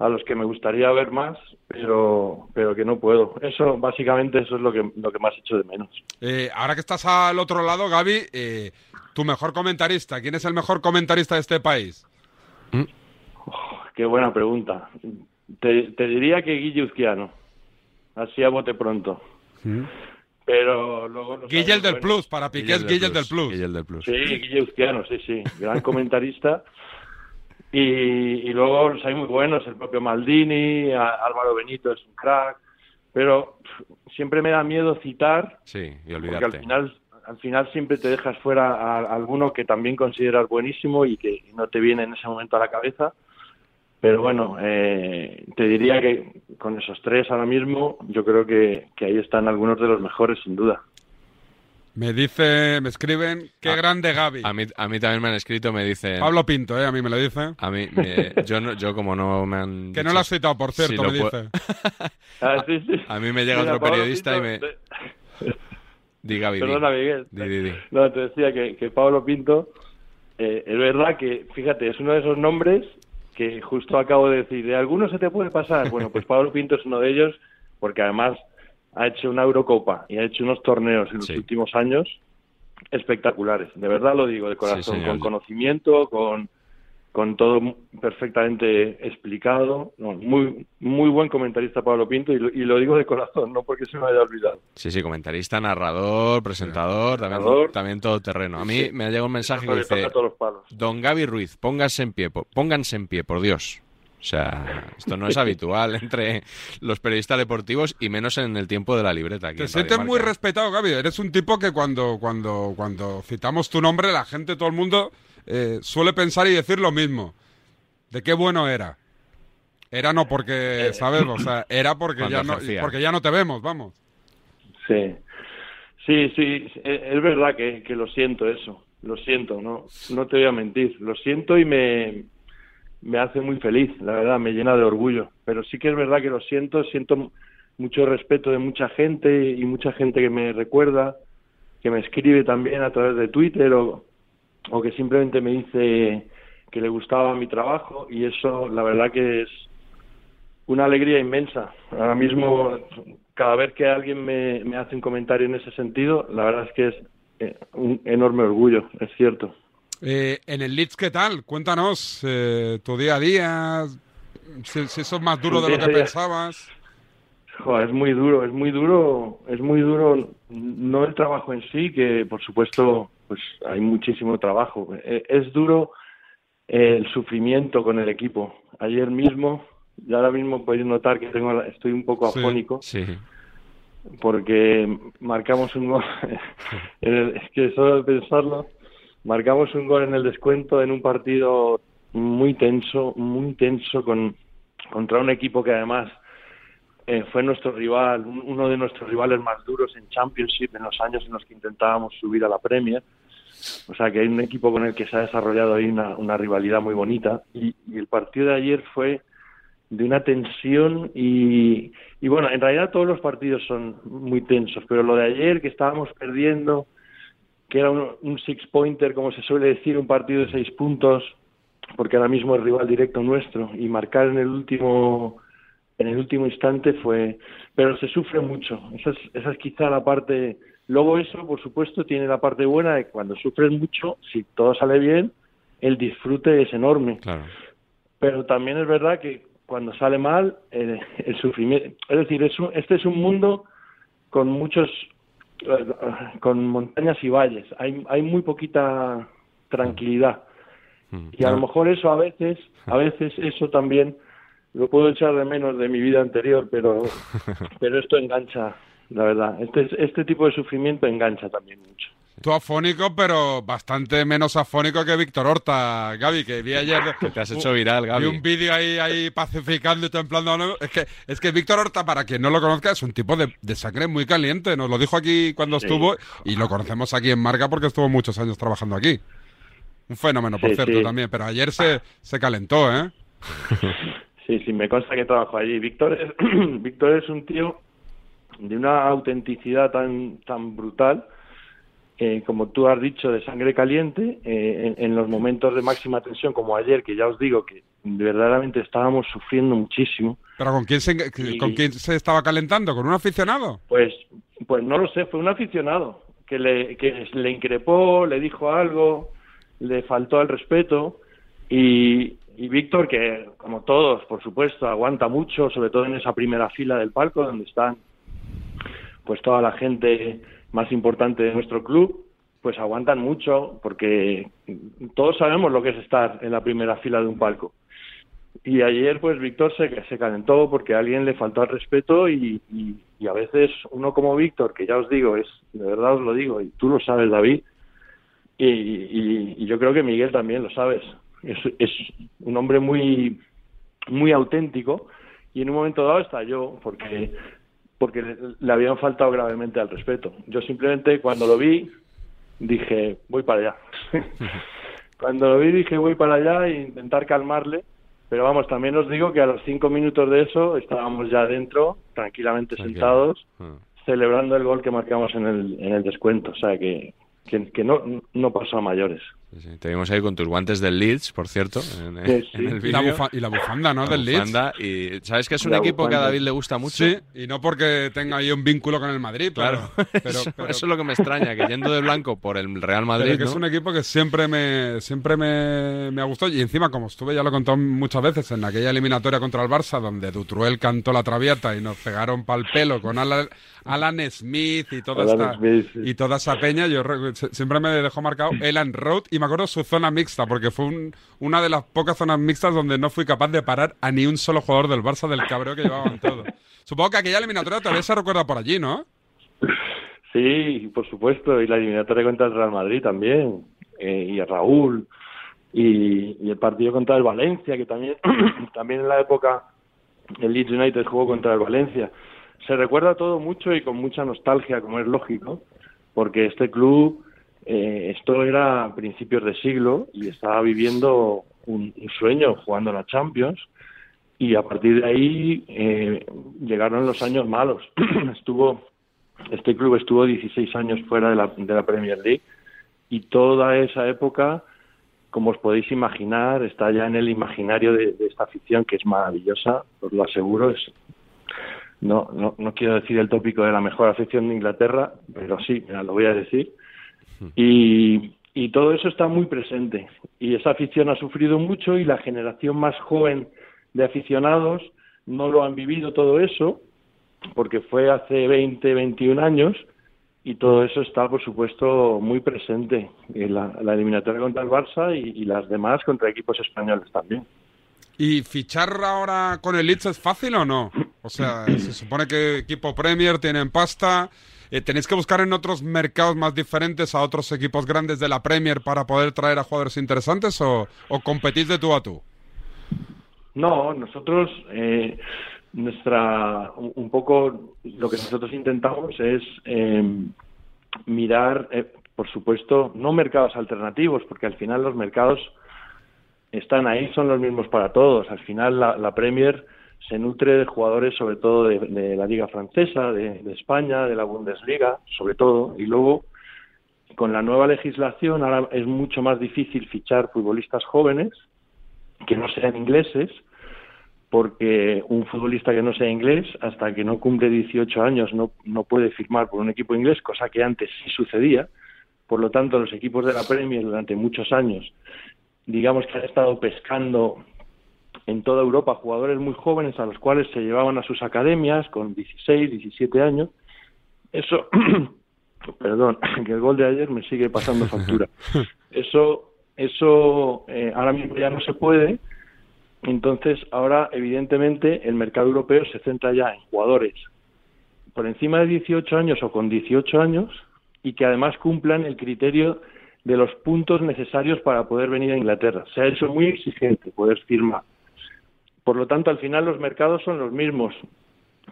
[SPEAKER 52] a los que me gustaría ver más, pero, pero que no puedo. Eso, básicamente, eso es lo que, lo que más echo de menos.
[SPEAKER 1] Eh, ahora que estás al otro lado, Gaby, eh, tu mejor comentarista, ¿quién es el mejor comentarista de este país?
[SPEAKER 52] Qué buena pregunta. Te, te diría que Guille Uzquiano, así a bote pronto. Pero luego... los
[SPEAKER 1] Guille el del Plus, para Piqué es Guille el del Plus.
[SPEAKER 2] Guille el del Plus.
[SPEAKER 52] Sí, Guille Uzquiano, sí, sí, gran comentarista. Y, y luego los hay muy buenos, el propio Maldini, a- Álvaro Benito es un crack, pero pff, siempre me da miedo citar,
[SPEAKER 2] Sí, y
[SPEAKER 52] porque al final, al final siempre te dejas fuera a, a alguno que también consideras buenísimo y que no te viene en ese momento a la cabeza. Pero bueno, eh, te diría que con esos tres ahora mismo, yo creo que, que ahí están algunos de los mejores, sin duda.
[SPEAKER 1] Me dice, me escriben, qué grande Gaby.
[SPEAKER 2] A mí, a mí también me han escrito, me dicen...
[SPEAKER 1] Pablo Pinto, ¿eh? A mí me lo dice.
[SPEAKER 2] A mí, me- yo, no, yo como no me han...
[SPEAKER 1] Que no
[SPEAKER 2] dicho
[SPEAKER 1] lo has citado, por cierto, me dice.
[SPEAKER 52] Ah, sí, sí.
[SPEAKER 2] A mí me llega
[SPEAKER 52] Mira,
[SPEAKER 2] otro
[SPEAKER 52] Pablo
[SPEAKER 2] periodista y me...
[SPEAKER 52] te-
[SPEAKER 2] Di, Gaby, di.
[SPEAKER 52] Perdona, Miguel.
[SPEAKER 2] Di, di, di.
[SPEAKER 52] No, te decía que, que Pablo Pinto, eh, es verdad que, fíjate, es uno de esos nombres que justo acabo de decir, de algunos se te puede pasar. Bueno, pues Pablo Pinto es uno de ellos, porque además ha hecho una Eurocopa y ha hecho unos torneos en los últimos años espectaculares. De verdad lo digo, de corazón, con conocimiento, con, con todo perfectamente explicado. No, muy, muy buen comentarista Pablo Pinto y lo, y lo digo de corazón, no porque se me haya olvidado.
[SPEAKER 2] Sí, sí, comentarista, narrador, presentador, también,
[SPEAKER 52] Narrador.
[SPEAKER 2] también todo terreno. A mí me ha llegado un mensaje que dice. Don Gaby Ruiz, pónganse en pie, pónganse en pie, por Dios. O sea, esto no es habitual entre los periodistas deportivos y menos en el tiempo de la libreta. Aquí
[SPEAKER 1] Te
[SPEAKER 2] en
[SPEAKER 1] sientes muy
[SPEAKER 2] Marca.
[SPEAKER 1] respetado, Gaby. Eres un tipo que cuando, cuando, cuando citamos tu nombre, la gente, todo el mundo, eh, suele pensar y decir lo mismo. De qué bueno era. Era no porque, ¿sabes? O sea, era porque ya, no, porque ya no te vemos, vamos.
[SPEAKER 52] Sí, sí, sí, es es verdad que, que lo siento eso, lo siento, no, no te voy a mentir, lo siento y me, me hace muy feliz, la verdad, me llena de orgullo, pero sí que es verdad que lo siento, siento mucho respeto de mucha gente y mucha gente que me recuerda, que me escribe también a través de Twitter o, que simplemente me dice que le gustaba mi trabajo y eso la verdad que es una alegría inmensa. Ahora mismo, cada vez que alguien me, me hace un comentario en ese sentido, la verdad es que es eh, un enorme orgullo, es cierto.
[SPEAKER 1] Eh, en el Leeds, ¿qué tal? Cuéntanos eh, tu día a día, si, si eso es más duro de lo que pensabas.
[SPEAKER 52] Joder, es muy duro, es muy duro, es muy duro, no el trabajo en sí, que por supuesto pues hay muchísimo trabajo. Eh, Es duro eh, el sufrimiento con el equipo. Ayer mismo, y ahora mismo podéis notar que tengo, la- estoy un poco afónico.
[SPEAKER 2] Sí.
[SPEAKER 52] porque marcamos un gol, es que solo de pensarlo, marcamos un gol en el descuento en un partido muy tenso, muy tenso con, contra un equipo que además eh, fue nuestro rival, un- uno de nuestros rivales más duros en Championship en los años en los que intentábamos subir a la Premier. O sea que hay un equipo con el que se ha desarrollado ahí una, una rivalidad muy bonita y, y el partido de ayer fue de una tensión y, y bueno, en realidad todos los partidos son muy tensos, pero lo de ayer que estábamos perdiendo, que era un, un six-pointer, como se suele decir, un partido de seis puntos, porque ahora mismo es rival directo nuestro, y marcar en el último en el último instante fue pero se sufre mucho. Esa es, esa es quizá la parte luego eso por supuesto tiene la parte buena de cuando sufres mucho si todo sale bien el disfrute es enorme. Pero también es verdad que cuando sale mal eh, el sufrimiento es decir es un- este es un mundo con muchos con montañas y valles. Hay hay muy poquita tranquilidad. Y a lo mejor eso a veces a veces eso también lo puedo echar de menos de mi vida anterior pero pero esto engancha la verdad. Este este tipo de sufrimiento engancha también mucho
[SPEAKER 1] Tú afónico, pero bastante menos afónico que Víctor Horta, Gaby, que vi ayer...
[SPEAKER 2] te has hecho viral, Gaby.
[SPEAKER 1] Vi un vídeo ahí, ahí pacificando y templando. Es que, es que Víctor Horta, para quien no lo conozca, es un tipo de, de sangre muy caliente. Nos lo dijo aquí cuando
[SPEAKER 52] Sí.
[SPEAKER 1] estuvo y lo conocemos aquí en Marca porque estuvo muchos años trabajando aquí. Un fenómeno, por
[SPEAKER 52] Sí,
[SPEAKER 1] cierto,
[SPEAKER 52] sí.
[SPEAKER 1] también. Pero ayer se, se calentó, ¿eh?
[SPEAKER 52] Sí, sí, me consta que trabajo allí. Víctor es, Víctor es un tío de una autenticidad tan, tan brutal, eh, como tú has dicho, de sangre caliente, eh, en, en los momentos de máxima tensión, como ayer, que ya os digo que verdaderamente estábamos sufriendo muchísimo.
[SPEAKER 1] Pero ¿con quién, se, ¿con quién se estaba calentando? ¿Con un aficionado?
[SPEAKER 52] Pues, pues no lo sé, fue un aficionado que le, que le increpó, le dijo algo, le faltó al respeto y, y Víctor, que como todos, por supuesto, aguanta mucho, sobre todo en esa primera fila del palco donde están pues toda la gente más importante de nuestro club, pues aguantan mucho porque todos sabemos lo que es estar en la primera fila de un palco. Y ayer, pues Víctor se, se calentó porque a alguien le faltó al respeto y, y- a veces uno como Víctor, que ya os digo, es de verdad os lo digo, y tú lo sabes, David, y, y- y yo creo que Miguel también lo sabes. Es, es un hombre muy, muy auténtico y en un momento dado estalló porque, porque le, le habían faltado gravemente al respeto. Yo simplemente cuando lo vi dije, voy para allá. Cuando lo vi dije voy para allá e intentar calmarle, pero vamos, también os digo que a los cinco minutos de eso estábamos ya dentro, tranquilamente sentados, celebrando el gol que marcamos en el, en el descuento, o sea que, que, que no, no pasó a mayores.
[SPEAKER 2] Sí, te vimos ahí con tus guantes del Leeds, por cierto, en,
[SPEAKER 52] Sí, sí.
[SPEAKER 2] en el
[SPEAKER 1] Y la, y la bufanda, ¿no?
[SPEAKER 2] La
[SPEAKER 1] del Leeds.
[SPEAKER 2] bufanda, y sabes que es un
[SPEAKER 1] La
[SPEAKER 2] equipo que a
[SPEAKER 1] bufanda.
[SPEAKER 2] David le gusta mucho.
[SPEAKER 1] Sí, y no porque tenga ahí un vínculo con el Madrid,
[SPEAKER 2] Claro,
[SPEAKER 1] pero, pero-
[SPEAKER 2] eso,
[SPEAKER 1] pero-
[SPEAKER 2] eso es lo que me extraña, que yendo de blanco por el Real
[SPEAKER 1] pero
[SPEAKER 2] Madrid,
[SPEAKER 1] que es
[SPEAKER 2] ¿no?
[SPEAKER 1] un equipo que siempre me siempre me, me ha gustado y encima como estuve ya lo he contado muchas veces en aquella eliminatoria contra el Barça donde Dutruel cantó la traviata y nos pegaron pal pelo con Alan, Alan Smith y toda
[SPEAKER 52] Alan
[SPEAKER 1] esta
[SPEAKER 52] Smith, sí.
[SPEAKER 1] y toda esa peña yo siempre me dejó marcado Elan Road y me acuerdo su zona mixta porque fue un- una de las pocas zonas mixtas donde no fui capaz de parar a ni un solo jugador del Barça del cabreo que llevaban todos. Supongo que aquella eliminatoria todavía se recuerda por allí, ¿no?
[SPEAKER 52] Sí, por supuesto, y la eliminatoria contra el Real Madrid también, eh, y Raúl, y, y el partido contra el Valencia, que también, también en la época el Leeds United jugó contra el Valencia. Se recuerda todo mucho y con mucha nostalgia, como es lógico, porque este club, eh, esto era a principios de siglo y estaba viviendo un, un sueño jugando la Champions, y a partir de ahí eh, llegaron los años malos. Estuvo este club estuvo 16 años fuera de la, de la Premier League y toda esa época, como os podéis imaginar, está ya en el imaginario de, de esta afición que es maravillosa, os lo aseguro. Es, no, no, no quiero decir el tópico de la mejor afición de Inglaterra, pero sí, mira, lo voy a decir. Y, todo eso está muy presente. Y esa afición ha sufrido mucho y la generación más joven de aficionados no lo han vivido todo eso porque fue hace 20, 21 años y todo eso está, por supuesto, muy presente en la, la eliminatoria contra el Barça y, y las demás contra equipos españoles también.
[SPEAKER 1] ¿Y fichar ahora con el Leeds es fácil o no? O sea, se supone que equipo Premier tienen pasta. Eh, ¿Tenéis que buscar en otros mercados más diferentes a otros equipos grandes de la Premier para poder traer a jugadores interesantes o, competís de tú a tú?
[SPEAKER 52] No, nosotros, eh, nuestra, un poco lo que nosotros intentamos es eh, mirar, eh, por supuesto, no mercados alternativos, porque al final los mercados están ahí, son los mismos para todos. Al final la Premier se nutre de jugadores sobre todo de, la Liga Francesa, de, de España, de la Bundesliga, sobre todo, y luego con la nueva legislación ahora es mucho más difícil fichar futbolistas jóvenes que no sean ingleses, porque un futbolista que no sea inglés, hasta que no cumple 18 años, no, no puede firmar por un equipo inglés, cosa que antes sí sucedía. Por lo tanto, los equipos de la Premier durante muchos años, digamos que han estado pescando en toda Europa jugadores muy jóvenes a los cuales se llevaban a sus academias con 16, 17 años. Eso, perdón, que el gol de ayer me sigue pasando factura. Eso, eso eh, ahora mismo ya no se puede. Entonces, ahora, evidentemente, el mercado europeo se centra ya en jugadores por encima de 18 años o con 18 años y que además cumplan el criterio de los puntos necesarios para poder venir a Inglaterra. Se ha hecho muy exigente poder firmar. Por lo tanto, al final los mercados son los mismos.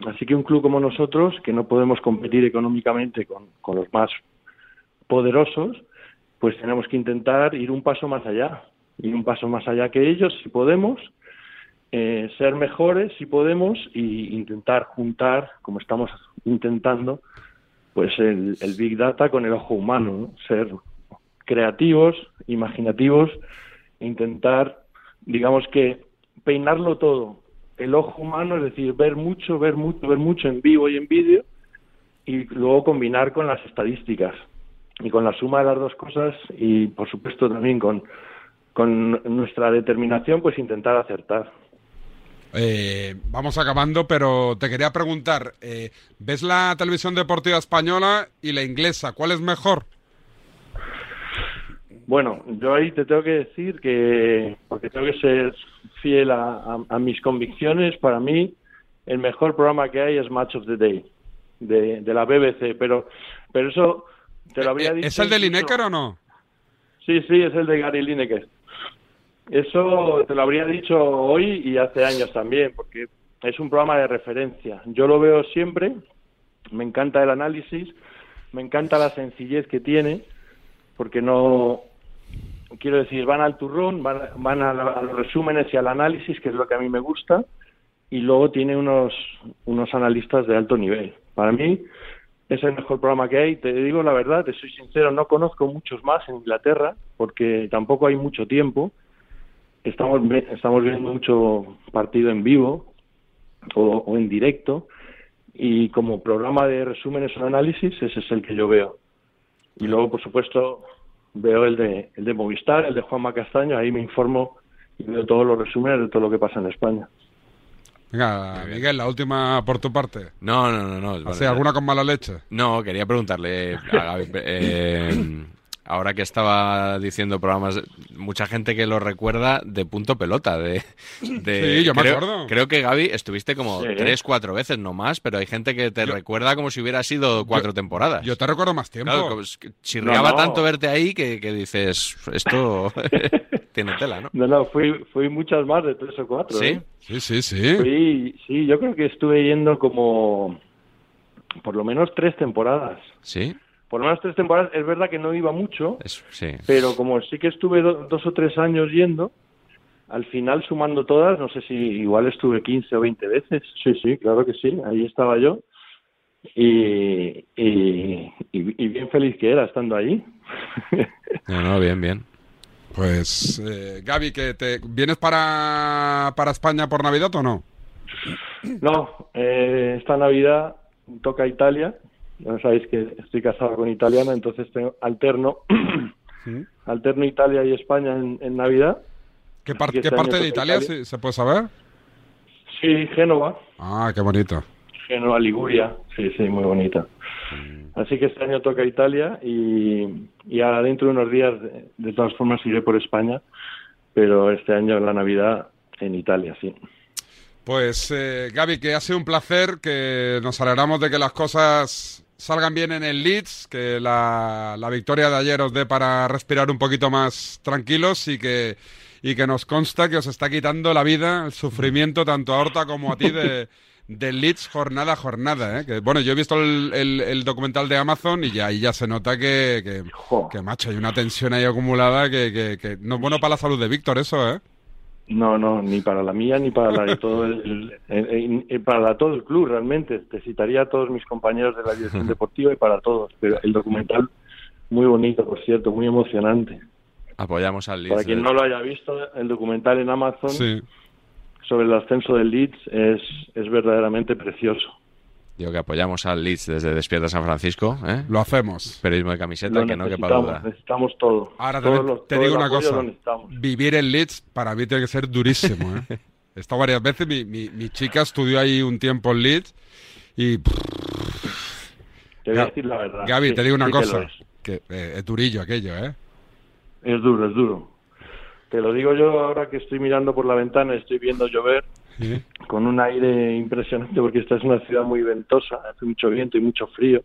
[SPEAKER 52] Así que un club como nosotros, que no podemos competir económicamente con, los más poderosos, pues tenemos que intentar ir un paso más allá, ir un paso más allá que ellos, si podemos, eh, ser mejores, si podemos, y intentar juntar, como estamos intentando, pues el, Big Data con el ojo humano, ¿no? ser creativos, imaginativos, e intentar, digamos que, peinarlo todo. El ojo humano, es decir, ver mucho, ver mucho, ver mucho en vivo y en vídeo, y luego combinar con las estadísticas y con la suma de las dos cosas y por supuesto también con, con nuestra determinación pues intentar acertar.
[SPEAKER 1] Eh, vamos acabando, pero te quería preguntar, eh, ¿ves la televisión deportiva española y la inglesa? ¿Cuál es mejor?
[SPEAKER 52] Bueno, yo ahí te tengo que decir que, porque tengo que ser fiel a, a- a mis convicciones, para mí el mejor programa que hay es Match of the Day, de, de la BBC, pero, pero eso te lo habría dicho.
[SPEAKER 1] ¿Es el de Lineker o no?
[SPEAKER 52] Sí, sí, es el de Gary Lineker. Eso te lo habría dicho hoy y hace años también, porque es un programa de referencia. Yo lo veo siempre, me encanta el análisis, me encanta la sencillez que tiene, porque no, quiero decir, van al turrón, van, van a, a los resúmenes y al análisis, que es lo que a mí me gusta, y luego tiene unos, unos analistas de alto nivel. Para mí es el mejor programa que hay. Te digo la verdad, te soy sincero, no conozco muchos más en Inglaterra, porque tampoco hay mucho tiempo. Estamos, estamos viendo mucho partido en vivo o, o en directo, y como programa de resúmenes o análisis, ese es el que yo veo. Y luego, por supuesto, veo el de, el de Movistar, el de Juanma Castaño, ahí me informo y veo todos los resúmenes de todo lo que pasa en España.
[SPEAKER 1] Venga, Miguel, la última por tu parte.
[SPEAKER 2] No, no, no. no.
[SPEAKER 1] ¿Así, alguna con mala leche?
[SPEAKER 2] No, quería preguntarle a Gaby, eh, ahora que estaba diciendo programas, mucha gente que lo recuerda de punto pelota. De, de-
[SPEAKER 1] Sí, yo me
[SPEAKER 2] creo,
[SPEAKER 1] acuerdo.
[SPEAKER 2] Creo que Gaby estuviste como
[SPEAKER 1] Sí.
[SPEAKER 2] tres, cuatro veces, no más, pero hay gente que te recuerda como si hubiera sido cuatro temporadas.
[SPEAKER 1] Yo te recuerdo más tiempo.
[SPEAKER 2] Claro, como chirriaba
[SPEAKER 52] No, no.
[SPEAKER 2] tanto verte ahí que, que dices, esto tiene tela, ¿no?
[SPEAKER 52] No, no, fui, fui muchas más de tres o cuatro.
[SPEAKER 2] ¿Sí?
[SPEAKER 52] ¿eh?
[SPEAKER 1] Sí, sí, sí.
[SPEAKER 52] Fui- sí, yo creo que estuve yendo como por lo menos tres temporadas.
[SPEAKER 2] Sí,
[SPEAKER 52] Por lo menos tres temporadas. Es verdad que no iba mucho,
[SPEAKER 2] sí.
[SPEAKER 52] pero como sí que estuve do- dos o tres años yendo, al final sumando todas, no sé si igual estuve 15 o 20 veces. Sí, sí, claro que sí, ahí estaba yo. Y, y, y- y bien feliz que era estando ahí.
[SPEAKER 2] No, no, bien, bien.
[SPEAKER 1] Pues, eh, Gaby, que te, ¿vienes para, para España por Navidad o no?
[SPEAKER 52] No, eh, esta Navidad toca Italia. Ya sabéis que estoy casado con italiana, entonces tengo, alterno, alterno Italia y España en, en Navidad.
[SPEAKER 1] ¿Qué, par-
[SPEAKER 52] este
[SPEAKER 1] parte de Italia se, se puede saber?
[SPEAKER 52] Sí, Génova,
[SPEAKER 1] Ah, qué bonito.
[SPEAKER 52] Génova, Liguria, sí, sí, muy bonita. Así que este año toca Italia y, y ahora dentro de unos días, de, de todas formas, iré por España, pero este año la Navidad en Italia, sí.
[SPEAKER 1] Pues, eh, Gaby, que ha sido un placer, que nos alegramos de que las cosas salgan bien en el Leeds, que la, la victoria de ayer os dé para respirar un poquito más tranquilos y que, y que nos consta que os está quitando la vida, el sufrimiento tanto a Horta como a ti de, del Leeds jornada a jornada, ¿eh? Que, bueno, yo he visto el, el- el documental de Amazon y ya ahí ya se nota que, que, que, macho, hay una tensión ahí acumulada que, que, que no es bueno para la salud de Víctor eso, ¿eh?
[SPEAKER 52] No, no, ni para la mía ni para la de todo el, el- el- para todo el club realmente. Te citaría a todos mis compañeros de la dirección deportiva y para todos. Pero el documental muy bonito, por cierto, muy emocionante.
[SPEAKER 2] Apoyamos al Leeds.
[SPEAKER 52] Para quien no lo haya visto, el documental en Amazon
[SPEAKER 1] Sí.
[SPEAKER 52] sobre el ascenso del Leeds es, es verdaderamente precioso.
[SPEAKER 2] Digo que apoyamos al Leeds desde Despierta San Francisco. ¿eh?
[SPEAKER 1] Lo hacemos.
[SPEAKER 2] Periodismo de camiseta,
[SPEAKER 52] Lo
[SPEAKER 2] que no quepa duda.
[SPEAKER 52] necesitamos todo.
[SPEAKER 1] Ahora también
[SPEAKER 52] los-
[SPEAKER 1] te
[SPEAKER 52] todo
[SPEAKER 1] digo una cosa.
[SPEAKER 52] lo.
[SPEAKER 1] Vivir en Leeds para mí tiene que ser durísimo, ¿eh? He estado varias veces, mi, mi, mi chica estudió ahí un tiempo en Leeds y...
[SPEAKER 52] Te voy a decir la verdad.
[SPEAKER 1] Gaby,
[SPEAKER 52] Sí,
[SPEAKER 1] te digo una
[SPEAKER 52] sí que lo
[SPEAKER 1] cosa,
[SPEAKER 52] es.
[SPEAKER 1] que eh, es durillo aquello, ¿eh?
[SPEAKER 52] Es duro, es duro. Te lo digo yo ahora que estoy mirando por la ventana y estoy viendo llover
[SPEAKER 1] Sí.
[SPEAKER 52] Con un aire impresionante porque esta es una ciudad muy ventosa, hace mucho viento y mucho frío.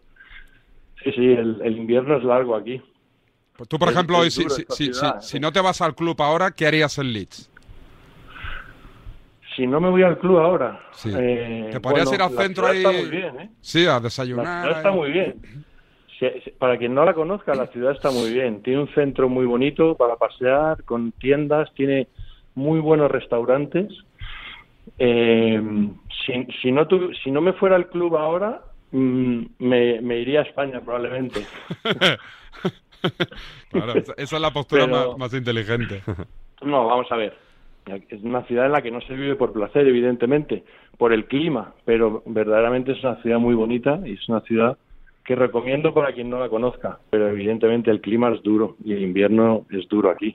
[SPEAKER 52] Sí, sí, el, el invierno es largo aquí.
[SPEAKER 1] Pues tú, por
[SPEAKER 52] Es-
[SPEAKER 1] ejemplo,
[SPEAKER 52] es
[SPEAKER 1] si, si, si,
[SPEAKER 52] ciudad,
[SPEAKER 1] si- si no te vas al club ahora, ¿qué harías en Leeds?
[SPEAKER 52] Si no me voy al club ahora,
[SPEAKER 1] Sí.
[SPEAKER 52] eh,
[SPEAKER 1] ¿Te podrías
[SPEAKER 52] bueno,
[SPEAKER 1] ir al
[SPEAKER 52] la
[SPEAKER 1] centro ahí?
[SPEAKER 52] Está muy bien, ¿eh?
[SPEAKER 1] Sí, a
[SPEAKER 52] La
[SPEAKER 1] desayunar.
[SPEAKER 52] ciudad está muy bien. Para quien no la conozca, la ciudad está muy bien. Tiene un centro muy bonito para pasear, con tiendas, tiene muy buenos restaurantes. Eh, si, si, no tu- si no me fuera al club ahora, mm, me, me iría a España probablemente.
[SPEAKER 1] Claro, esa, es la postura
[SPEAKER 52] Pero-
[SPEAKER 1] más, más inteligente.
[SPEAKER 52] No, vamos a ver. Es una ciudad en la que no se vive por placer, evidentemente, por el clima, pero verdaderamente es una ciudad muy bonita y es una ciudad que recomiendo para quien no la conozca. Pero evidentemente el clima es duro y el invierno es duro aquí.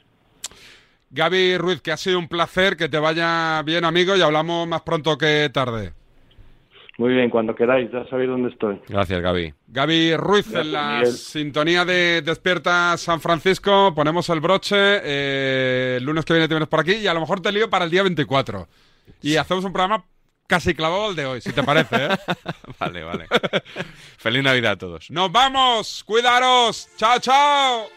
[SPEAKER 1] Gaby Ruiz, que ha sido un placer, que te vaya bien, amigo, y hablamos más pronto que tarde.
[SPEAKER 52] Muy bien, cuando queráis, ya sabéis dónde estoy.
[SPEAKER 2] Gracias, Gaby.
[SPEAKER 1] Gaby Ruiz,
[SPEAKER 52] Gracias,
[SPEAKER 1] en la
[SPEAKER 52] Miguel.
[SPEAKER 1] sintonía de Despierta San Francisco, ponemos el broche, eh, el lunes que viene te vienes por aquí y a lo mejor te lío para el día 24. Y hacemos un programa casi clavado al de hoy, si te parece, ¿eh?
[SPEAKER 2] Vale, vale. Feliz Navidad a todos.
[SPEAKER 1] ¡Nos vamos! ¡Cuidaros! ¡Chao, chao!